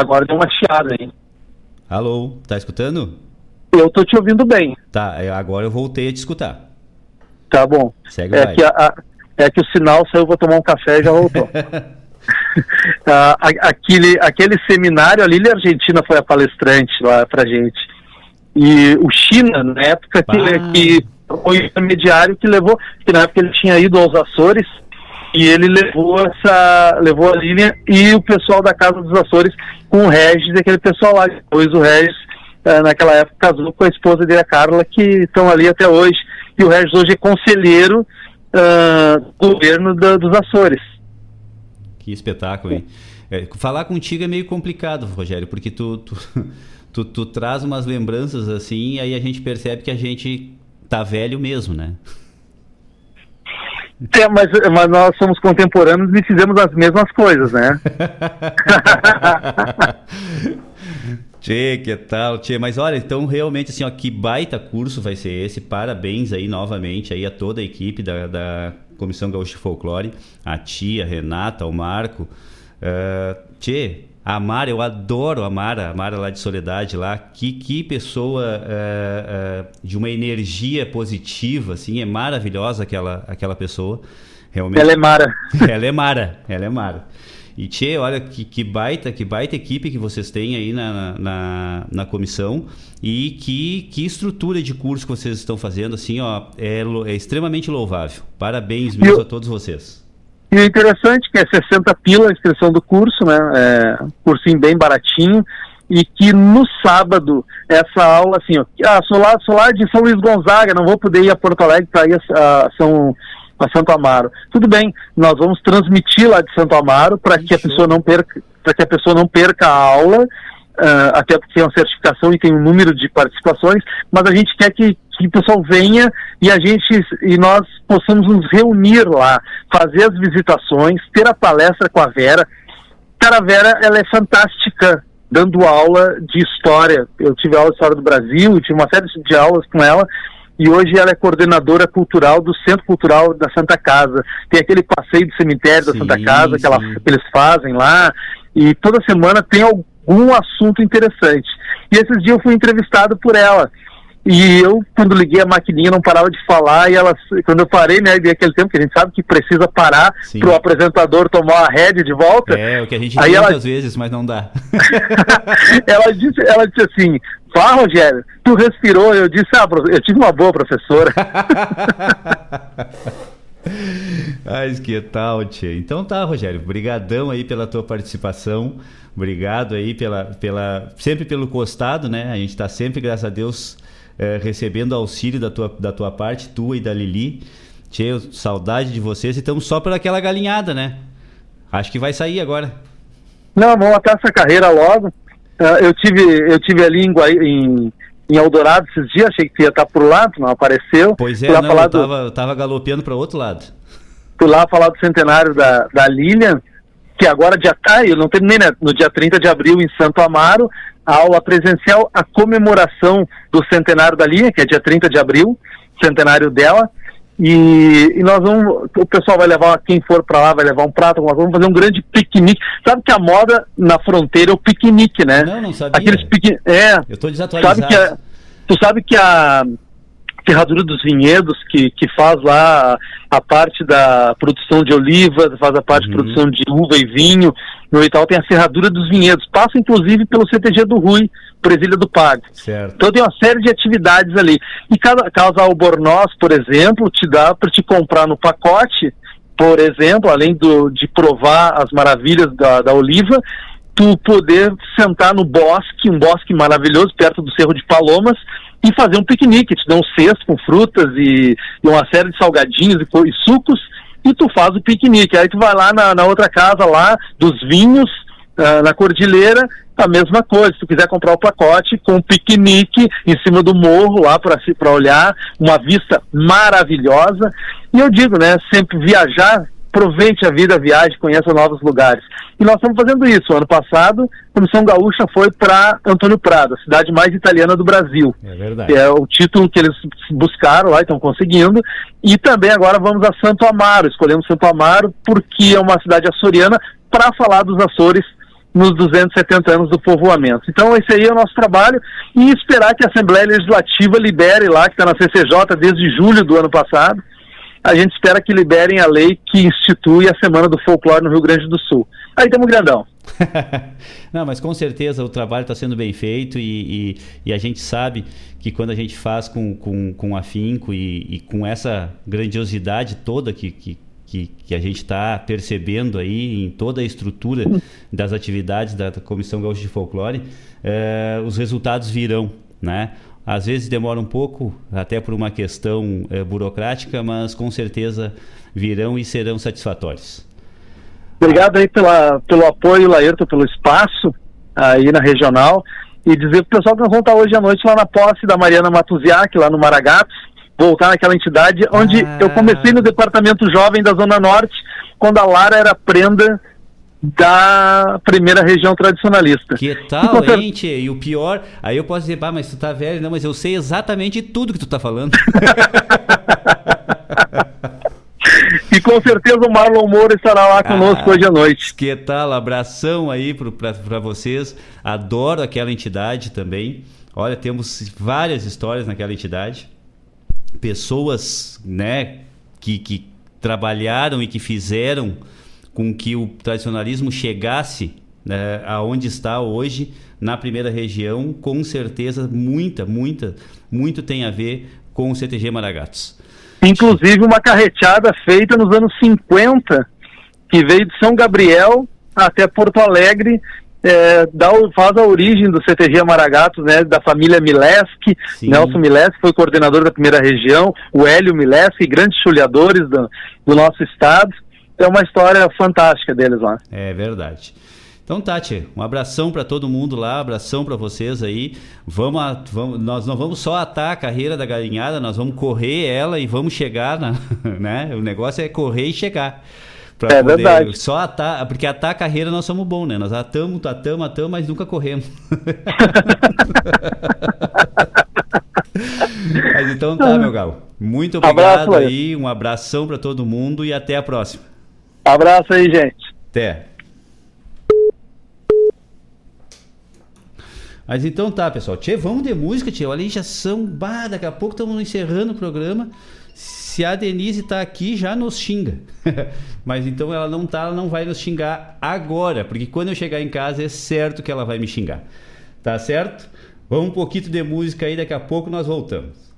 Agora deu uma chiada aí. Alô? Tá escutando? Eu tô te ouvindo bem, Tá, é, agora eu voltei a te escutar. tá bom? Segue É que, a- a- é que o sinal saiu, vou tomar um café e já voltou. Ah, a- aquele, aquele seminário, a Lília Argentina foi a palestrante lá pra gente. E o China, na época, que, que foi o intermediário que levou, que na época ele tinha ido aos Açores, e ele levou essa, levou a Lília e o pessoal da Casa dos Açores com o Regis, aquele pessoal lá. Depois o Regis, eh, naquela época, casou com a esposa dele, a Carla, que estão ali até hoje. E o Regis hoje é conselheiro ah, do governo da- dos Açores. Que espetáculo, hein? É, falar contigo é meio complicado, Rogério, porque tu, tu, tu, tu traz umas lembranças assim, e aí a gente percebe que a gente tá velho mesmo, né? É, mas, mas nós somos contemporâneos e fizemos as mesmas coisas, né? Tchê, que tal, tchê? Mas olha, então realmente assim, ó, que baita curso vai ser esse. Parabéns aí novamente aí a toda a equipe da, da Comissão Gaúcha de Folclore, a tia, a Renata, o Marco. Uh, tchê, a Mara, eu adoro a Mara, a Mara lá de Soledade lá. Que, que pessoa uh, uh, de uma energia positiva, assim, é maravilhosa aquela, aquela pessoa. Realmente. Ela é Mara. ela é Mara, ela é Mara. E Tchê, olha que, que baita, que baita equipe que vocês têm aí na, na, na comissão e que, que estrutura de curso que vocês estão fazendo, assim, ó, é, é extremamente louvável. Parabéns mesmo Eu- a todos vocês. E o interessante é que é 60 pila a inscrição do curso, né? É um cursinho bem baratinho. E que no sábado, essa aula, assim, ó, ah, sou lá, sou lá de São Luís Gonzaga, não vou poder ir a Porto Alegre para ir a, a São a Santo Amaro. Tudo bem, nós vamos transmitir lá de Santo Amaro para que a pessoa não perca, para que a pessoa não perca a aula, ah, até porque tem uma certificação e tem um número de participações, mas a gente quer que, que o pessoal venha e a gente e nós possamos nos reunir lá, fazer as visitações, ter a palestra com a Vera. Cara, a Vera, ela é fantástica dando aula de história. Eu tive aula de história do Brasil, tive uma série de aulas com ela. E hoje ela é coordenadora cultural do Centro Cultural da Santa Casa. Tem aquele passeio do cemitério da Santa Casa que, ela- que eles fazem lá. E toda semana tem algum assunto interessante. E esses dias eu fui entrevistado por ela. E eu, quando liguei a maquininha, não parava de falar. E ela, quando eu parei, né, aquele tempo que a gente sabe que precisa parar para o apresentador tomar a rédea de volta. É, o que a gente Aí ela- muitas vezes, mas não dá. ela disse, ela disse assim, vá Rogério, tu respirou, eu disse, ah, eu tive uma boa professora. Mas que tal, tchê? Então tá, Rogério, brigadão aí pela tua participação. Obrigado aí pela, pela sempre pelo costado, né? A gente tá sempre, graças a Deus, eh, recebendo auxílio da tua, da tua parte, tua e da Lili. Tchê, saudade de vocês e estamos só por aquela galinhada, né? Acho que vai sair agora. Não, vamos matar essa carreira logo. Ah, eu tive eu tive ali em, em, em Eldorado esses dias, achei que ia estar por lá, não apareceu. Pois é, Fui lá não, falar eu do- tava, eu tava galopeando para outro lado. fui lá falar do centenário da, da Lilian, que agora dia tá, eu não terminei, né? No dia 30 de abril em Santo Amaro, a aula presencial, a comemoração do centenário da Lilian, que é dia 30 de abril, centenário dela. E, e nós vamos, o pessoal vai levar, quem for para lá vai levar um prato, nós vamos fazer um grande piquenique. Sabe que a moda na fronteira é o piquenique, né? Não, não sabia. Aqueles pique, é. Eu tô desatualizado. Sabe que a, tu sabe que a Ferradura dos Vinhedos, que, que faz lá a, a parte da produção de oliva, faz a parte de produção de uva e vinho, no Itaú tem a Ferradura dos Vinhedos, passa inclusive pelo CTG do Rui, Presília do Pago. Certo. Então tem uma série de atividades ali. E cada Casa Albornoz, por exemplo, te dá para te comprar no pacote, por exemplo, além do, de provar as maravilhas da, da oliva, tu poder sentar no bosque, um bosque maravilhoso, perto do Cerro de Palomas, e fazer um piquenique. Te dão um cesto com frutas e, e uma série de salgadinhos e, e sucos, e tu faz o piquenique. Aí tu vai lá na, na outra casa lá dos vinhos, uh, na Cordilheira, a mesma coisa. Se tu quiser comprar o pacote com um piquenique em cima do morro lá para olhar, uma vista maravilhosa. E eu digo, né, sempre viajar aproveite a vida, viaje, conheça novos lugares. E nós estamos fazendo isso. Ano passado, a Comissão Gaúcha foi para Antônio Prado, a cidade mais italiana do Brasil. É verdade. Que é o título que eles buscaram lá e estão conseguindo. E também agora vamos a Santo Amaro. Escolhemos Santo Amaro porque é uma cidade açoriana para falar dos Açores nos 270 anos do povoamento. Então esse aí é o nosso trabalho e esperar que a Assembleia Legislativa libere lá, que está na CCJ desde julho do ano passado, a gente espera que liberem a lei que institui a Semana do Folclore no Rio Grande do Sul. Aí estamos grandão. Não, mas com certeza o trabalho está sendo bem feito e, e, e, a gente sabe que quando a gente faz com, com, com afinco e, e com essa grandiosidade toda que, que, que, que a gente está percebendo aí em toda a estrutura das atividades da Comissão Gaúcha de Folclore, eh, os resultados virão, né? Às vezes demora um pouco, até por uma questão é, burocrática, mas com certeza virão e serão satisfatórios. Obrigado aí pela, pelo apoio, Laerto, pelo espaço aí na regional. E dizer pro pessoal que nós vamos estar hoje à noite lá na posse da Mariana Matuziak, lá no Maragatos, voltar naquela entidade onde ah. eu comecei no departamento jovem da Zona Norte, quando a Lara era prenda da primeira região tradicionalista. Que tal, e, hein, E o pior, aí eu posso dizer, bah, mas tu tá velho, não, mas eu sei exatamente tudo que tu tá falando. e com certeza o Marlon Moura estará lá conosco ah, hoje à noite. Que tal, abração aí para vocês. Adoro aquela entidade também. Olha, temos várias histórias naquela entidade. Pessoas, né, que, que trabalharam e que fizeram com que o tradicionalismo chegasse né, aonde está hoje na primeira região, com certeza muita, muita, muito tem a ver com o CTG Maragatos. Inclusive uma carreteada feita nos anos 50, que veio de São Gabriel até Porto Alegre, é, dá, faz a origem do CTG Maragatos, né, da família Mileski, Nelson Mileski foi coordenador da primeira região, o Hélio Mileski, grandes chulhadores do, do nosso estado, é uma história fantástica deles lá. É verdade. Então, Tati, um abração para todo mundo lá, abração para vocês aí. Vamos, a, vamos, nós não vamos só atar a carreira da galinhada, nós vamos correr ela e vamos chegar, na, né? O negócio é correr e chegar. é poder, verdade. Só atar, porque atar a carreira nós somos bons, né? Nós atamos, atamos, atamos, mas nunca corremos. mas então tá, meu galo. Muito obrigado Abraço, aí, um abração para todo mundo e até a próxima. Abraço aí, gente. Até. Mas então tá, pessoal. Tchê, vamos de música, tchê. Olha aí, já são. Bah, daqui a pouco estamos encerrando o programa. Se a Denise tá aqui, já nos xinga. Mas então ela não tá, ela não vai nos xingar agora. Porque quando eu chegar em casa é certo que ela vai me xingar. Tá certo? Vamos um pouquinho de música aí, daqui a pouco nós voltamos.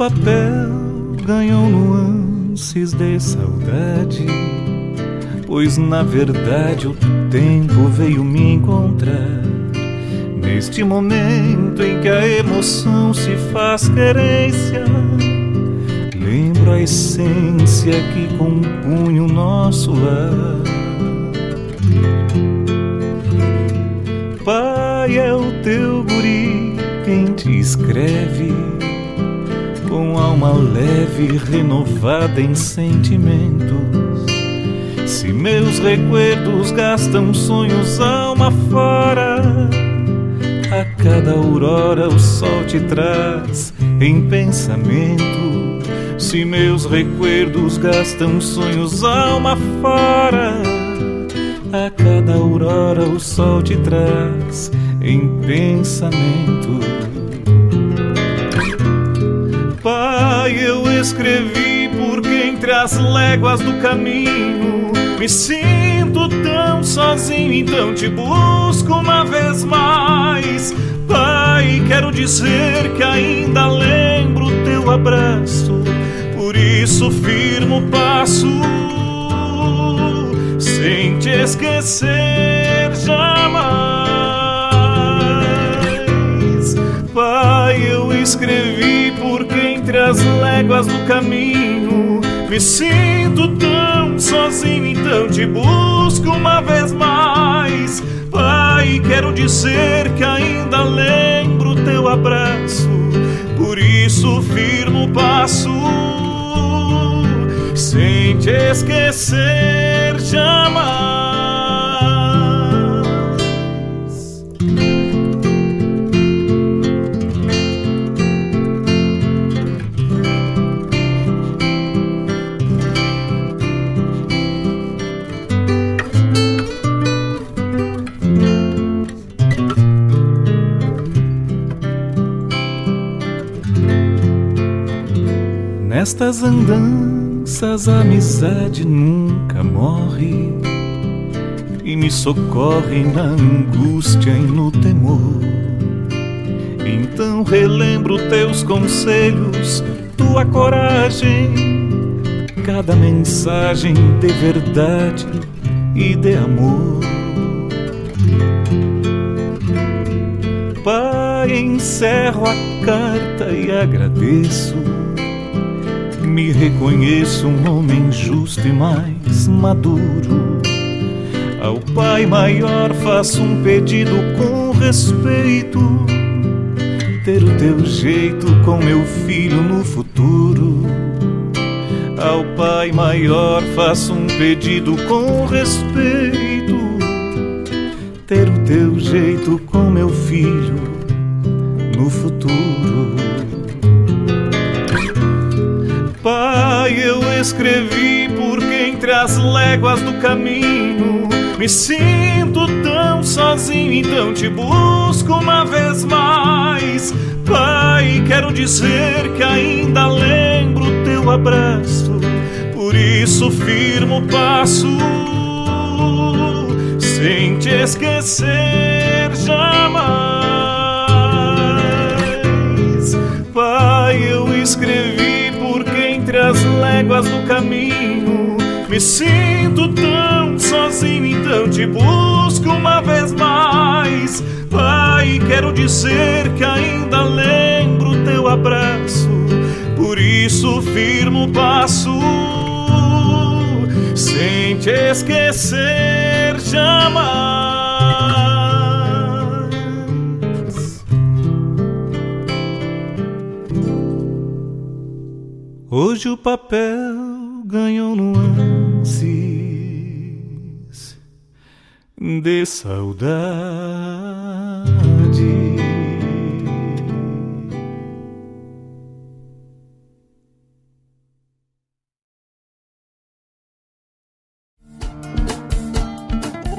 Papel ganhou nuances de saudade, pois na verdade o tempo veio me encontrar. Neste momento em que a emoção se faz querência, lembro a essência que compunha o nosso lar. Pai é o teu guri quem te escreve com alma leve renovada em sentimentos. Se meus recuerdos gastam sonhos alma fora, a cada aurora o sol te traz em pensamento. Se meus recuerdos gastam sonhos alma fora, a cada aurora o sol te traz em pensamento. Pai, eu escrevi porque entre as léguas do caminho me sinto tão sozinho, então te busco uma vez mais. Pai, quero dizer que ainda lembro teu abraço, por isso firmo o passo, sem te esquecer jamais. Pai, eu escrevi entre as léguas do caminho me sinto tão sozinho, então te busco uma vez mais. Pai, quero dizer que ainda lembro teu abraço, por isso firmo o passo, sem te esquecer jamais. Nestas andanças a amizade nunca morre e me socorre na angústia e no temor. Então relembro teus conselhos, tua coragem, cada mensagem de verdade e de amor. Pai, encerro a carta e agradeço me reconheço um homem justo e mais maduro. Ao Pai Maior faço um pedido com respeito. Ter o teu jeito com meu filho no futuro. Ao Pai Maior faço um pedido com respeito. Ter o teu jeito com meu filho no futuro. Escrevi porque entre as léguas do caminho me sinto tão sozinho, então te busco uma vez mais. Pai, quero dizer que ainda lembro teu abraço, por isso firmo o passo, sem te esquecer jamais. Léguas do caminho me sinto tão sozinho, então te busco uma vez mais. Pai, quero dizer que ainda lembro teu abraço, por isso firmo o passo, sem te esquecer jamais. Hoje o papel ganhou nuances de saudade.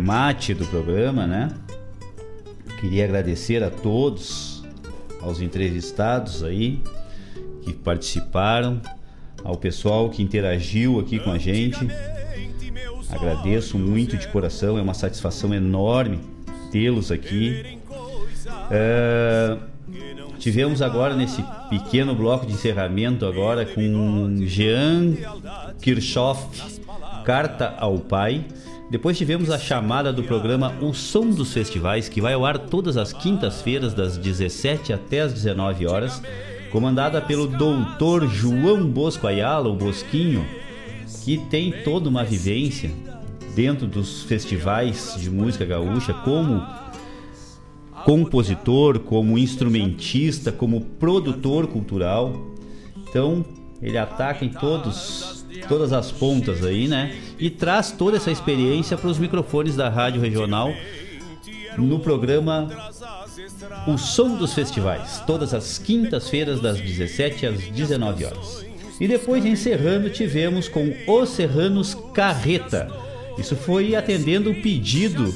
No arremate do programa, né? Queria agradecer a todos, aos entrevistados aí, que participaram, ao pessoal que interagiu aqui com a gente. Agradeço muito de coração, é uma satisfação enorme tê-los aqui. É, tivemos agora nesse pequeno bloco de encerramento agora com Jean Kirchhoff, Carta ao Pai. Depois tivemos a chamada do programa O Som dos Festivais, que vai ao ar todas as quintas-feiras, das 17 até as 19 horas, comandada pelo doutor João Bosco Ayala, o Bosquinho, que tem toda uma vivência dentro dos festivais de música gaúcha, como compositor, como instrumentista, como produtor cultural. Então, ele ataca em todos todas as pontas aí, né? E traz toda essa experiência para os microfones da Rádio Regional no programa O Som dos Festivais, todas as quintas-feiras das 17 às 19 horas. E depois encerrando tivemos com Os Serranos Carreta. Isso foi atendendo o pedido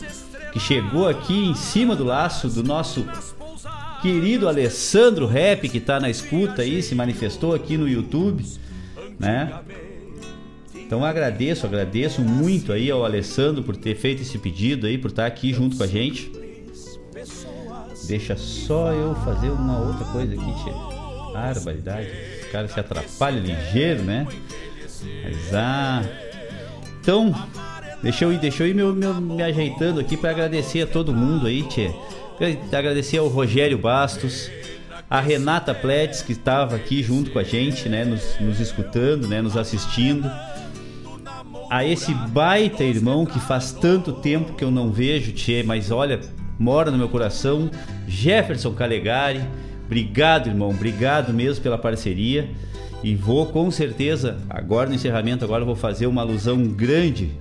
que chegou aqui em cima do laço do nosso querido Alessandro Rap, que está na escuta aí, se manifestou aqui no YouTube, né? Então agradeço, agradeço muito aí ao Alessandro por ter feito esse pedido aí, por estar aqui junto com a gente. Deixa só eu fazer uma outra coisa aqui, tia. Barbaridade. Os caras se atrapalham ligeiro, né? Mas ah. Então, deixa eu ir, deixa eu ir me, me, ajeitando aqui para agradecer a todo mundo aí, tia. Agradecer ao Rogério Bastos, a Renata Pletes, que estava aqui junto com a gente, né? Nos, nos escutando, né? Nos assistindo. A esse baita irmão que faz tanto tempo que eu não vejo, Tchê, mas olha, mora no meu coração, Jefferson Calegari. Obrigado, irmão, obrigado mesmo pela parceria. E vou com certeza, agora no encerramento, agora vou fazer uma alusão grande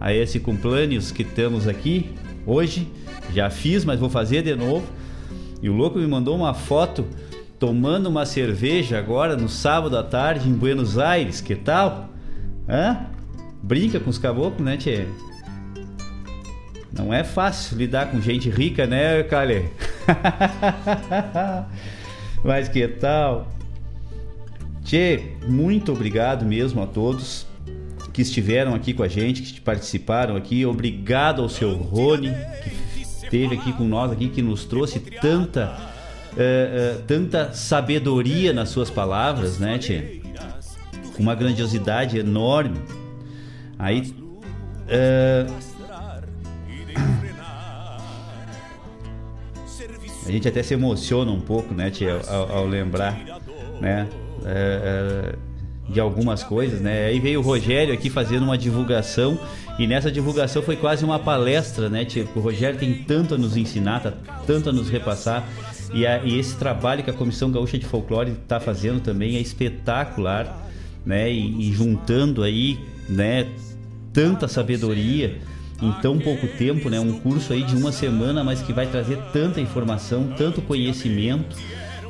a esse cumpleaños que estamos aqui hoje. Já fiz, mas vou fazer de novo. E o louco me mandou uma foto tomando uma cerveja agora no sábado à tarde em Buenos Aires. Que tal? Hã? Brinca com os caboclos, né, Tchê? Não é fácil lidar com gente rica, né, Kale? Mas que tal? Tchê, muito obrigado mesmo a todos que estiveram aqui com a gente, que participaram aqui. Obrigado ao seu Rony, que esteve aqui com nós aqui, que nos trouxe tanta, uh, uh, tanta sabedoria nas suas palavras, né, Tchê? Uma grandiosidade enorme. Aí. Uh, a gente até se emociona um pouco, né, tia, ao, ao lembrar, né, é, é, de algumas coisas, né. Aí veio o Rogério aqui fazendo uma divulgação e nessa divulgação foi quase uma palestra, né, tia, porque o Rogério tem tanto a nos ensinar, tá, tanto a nos repassar e, a, e esse trabalho que a Comissão Gaúcha de Folclore está fazendo também é espetacular, né, e, e juntando aí, né, tanta sabedoria em tão pouco tempo, né? Um curso aí de uma semana, mas que vai trazer tanta informação, tanto conhecimento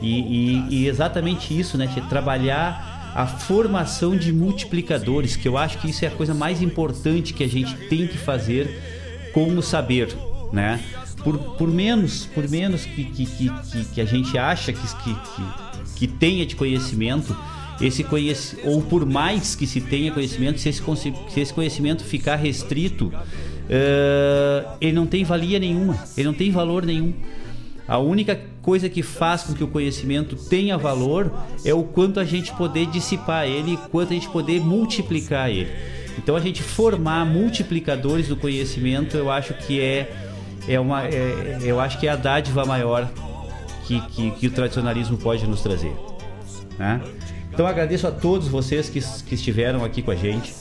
e, e, e exatamente isso, né? Trabalhar a formação de multiplicadores, que eu acho que isso é a coisa mais importante que a gente tem que fazer com o saber, né? Por, por menos, por menos que, que, que, que a gente acha que, que, que, que tenha de conhecimento, esse conhec ou por mais que se tenha conhecimento, se esse, se esse conhecimento ficar restrito, uh, ele não tem valia nenhuma, ele não tem valor nenhum. A única coisa que faz com que o conhecimento tenha valor é o quanto a gente poder dissipar ele, quanto a gente poder multiplicar ele. Então a gente formar multiplicadores do conhecimento, eu acho que é, é uma, é, eu acho que é a dádiva maior que, que, que o tradicionalismo pode nos trazer. Né? Então agradeço a todos vocês que, que estiveram aqui com a gente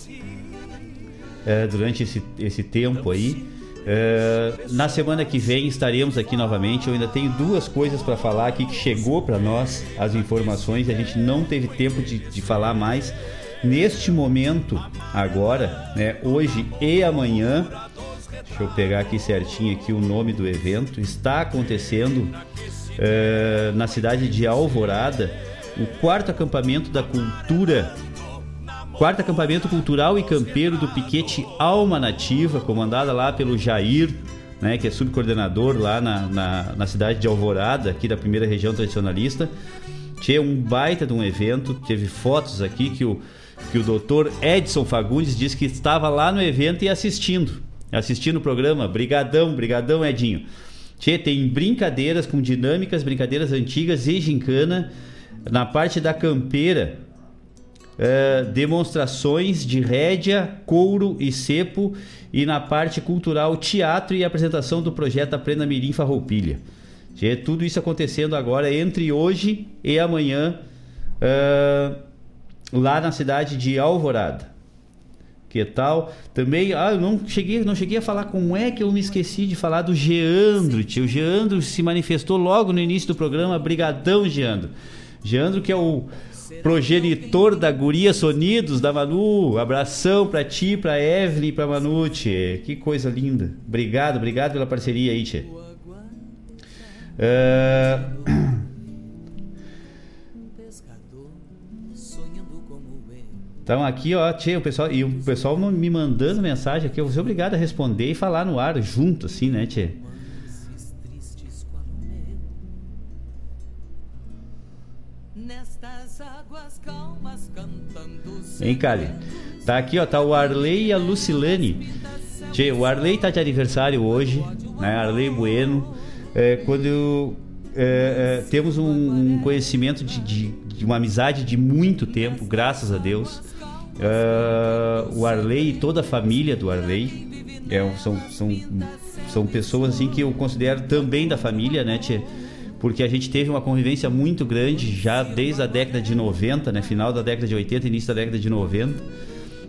é, durante esse, esse tempo aí. É, na semana que vem estaremos aqui novamente. Eu ainda tenho duas coisas para falar aqui que chegou para nós as informações. A gente não teve tempo de, de falar mais. Neste momento, agora, né, hoje e amanhã, deixa eu pegar aqui certinho aqui o nome do evento. Está acontecendo é, na cidade de Alvorada o quarto acampamento da cultura Quarto acampamento cultural e campeiro do Piquete Alma Nativa, comandada lá pelo Jair, né, que é subcoordenador lá na, na, na, cidade de Alvorada, aqui da primeira região tradicionalista. Tinha um baita de um evento, teve fotos aqui que o, que o doutor Edson Fagundes disse que estava lá no evento e assistindo, assistindo o programa. Brigadão, brigadão Edinho. Tchê, tem brincadeiras com dinâmicas, brincadeiras antigas e gincana. Na parte da campeira, uh, demonstrações de rédea, couro e cepo e na parte cultural teatro e apresentação do projeto Aprenda Mirim Farroupilha. É tudo isso acontecendo agora entre hoje e amanhã uh, lá na cidade de Alvorada. Que tal? Também, ah, eu não cheguei, não cheguei a falar como é que eu me esqueci de falar do Geandro, tio. O Geandro se manifestou logo no início do programa. Brigadão, Geandro. Geandro que é o progenitor da Guria Sonidos da Manu. Abração pra ti, pra Evelyn, pra Manu, tchê. Que coisa linda. Obrigado, obrigado pela parceria aí, tchê. Uh... Então aqui, ó, tchê, o pessoal, e o pessoal me mandando mensagem aqui, eu vou ser obrigado a responder e falar no ar junto, assim, né, tchê? Hein, Cali? Tá aqui, ó, tá o Arley e a Lucilane. Tchê, o Arley tá de aniversário hoje, né? Arley Bueno. É, quando é, é, temos um, um conhecimento de, de, de, uma amizade de muito tempo, graças a Deus. É, o Arley e toda a família do Arley é, são, são, são pessoas assim que eu considero também da família, né, tchê? Porque a gente teve uma convivência muito grande já desde a década de 90, né? Final da década de 80, início da década de 90.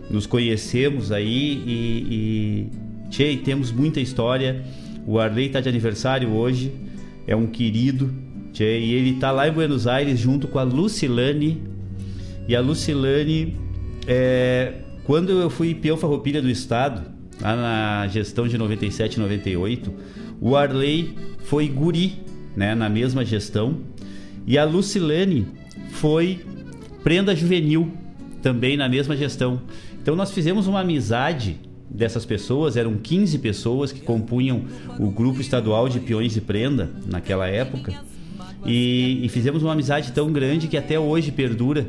Nos conhecemos aí e, e tchê, temos muita história. O Arley está de aniversário hoje, é um querido, tchê, e ele está lá em Buenos Aires junto com a Lucilane. E a Lucilane, é, quando eu fui peão farroupilha do estado, lá na gestão de 97 98, o Arley foi guri né, na mesma gestão. E a Lucilene foi prenda juvenil, também na mesma gestão. Então nós fizemos uma amizade dessas pessoas, eram 15 pessoas que compunham o grupo estadual de peões de prenda naquela época. E, e fizemos uma amizade tão grande que até hoje perdura,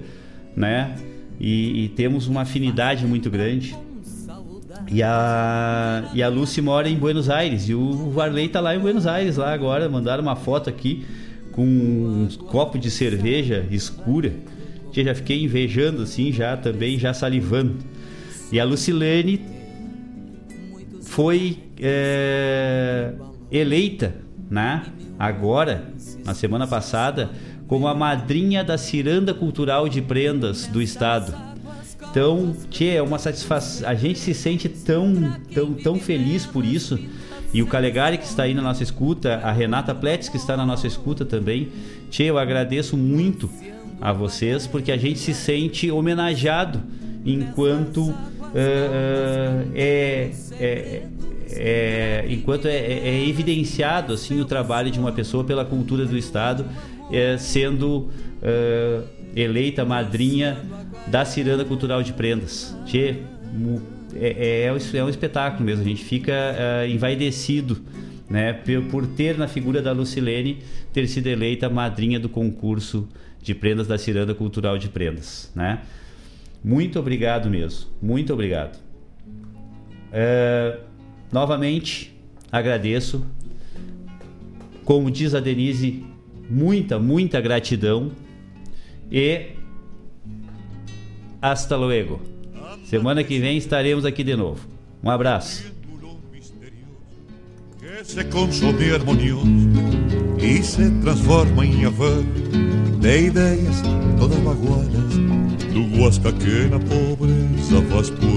né? E, e temos uma afinidade muito grande. E a, e a Lucy mora em Buenos Aires e o Varley tá lá em Buenos Aires lá agora. Mandaram uma foto aqui com um copo de cerveja escura. Que já fiquei invejando assim, já também, já salivando. E a Lucilene foi é, eleita, né? Agora, na semana passada, como a madrinha da Ciranda Cultural de Prendas do Estado. Então, tchê, é uma satisfação. A gente se sente tão, tão, tão feliz por isso. E o Calegari que está aí na nossa escuta, a Renata Pletz que está na nossa escuta também. Tchê, eu agradeço muito a vocês porque a gente se sente homenageado enquanto uh, uh, é, é, é, enquanto é, é, é, evidenciado assim o trabalho de uma pessoa pela cultura do estado é, sendo uh, eleita madrinha da Ciranda Cultural de Prendas. Tchê, é, é, é, um espetáculo mesmo, a gente fica uh, envaidecido né, por ter na figura da Lucilene ter sido eleita madrinha do concurso de prendas da Ciranda Cultural de Prendas. Né? Muito obrigado mesmo, muito obrigado. Uh, novamente, agradeço. Como diz a Denise, muita, muita gratidão e hasta luego. Semana que vem estaremos aqui de novo. Um abraço. Se consome harmonioso se transforma de todas que pobreza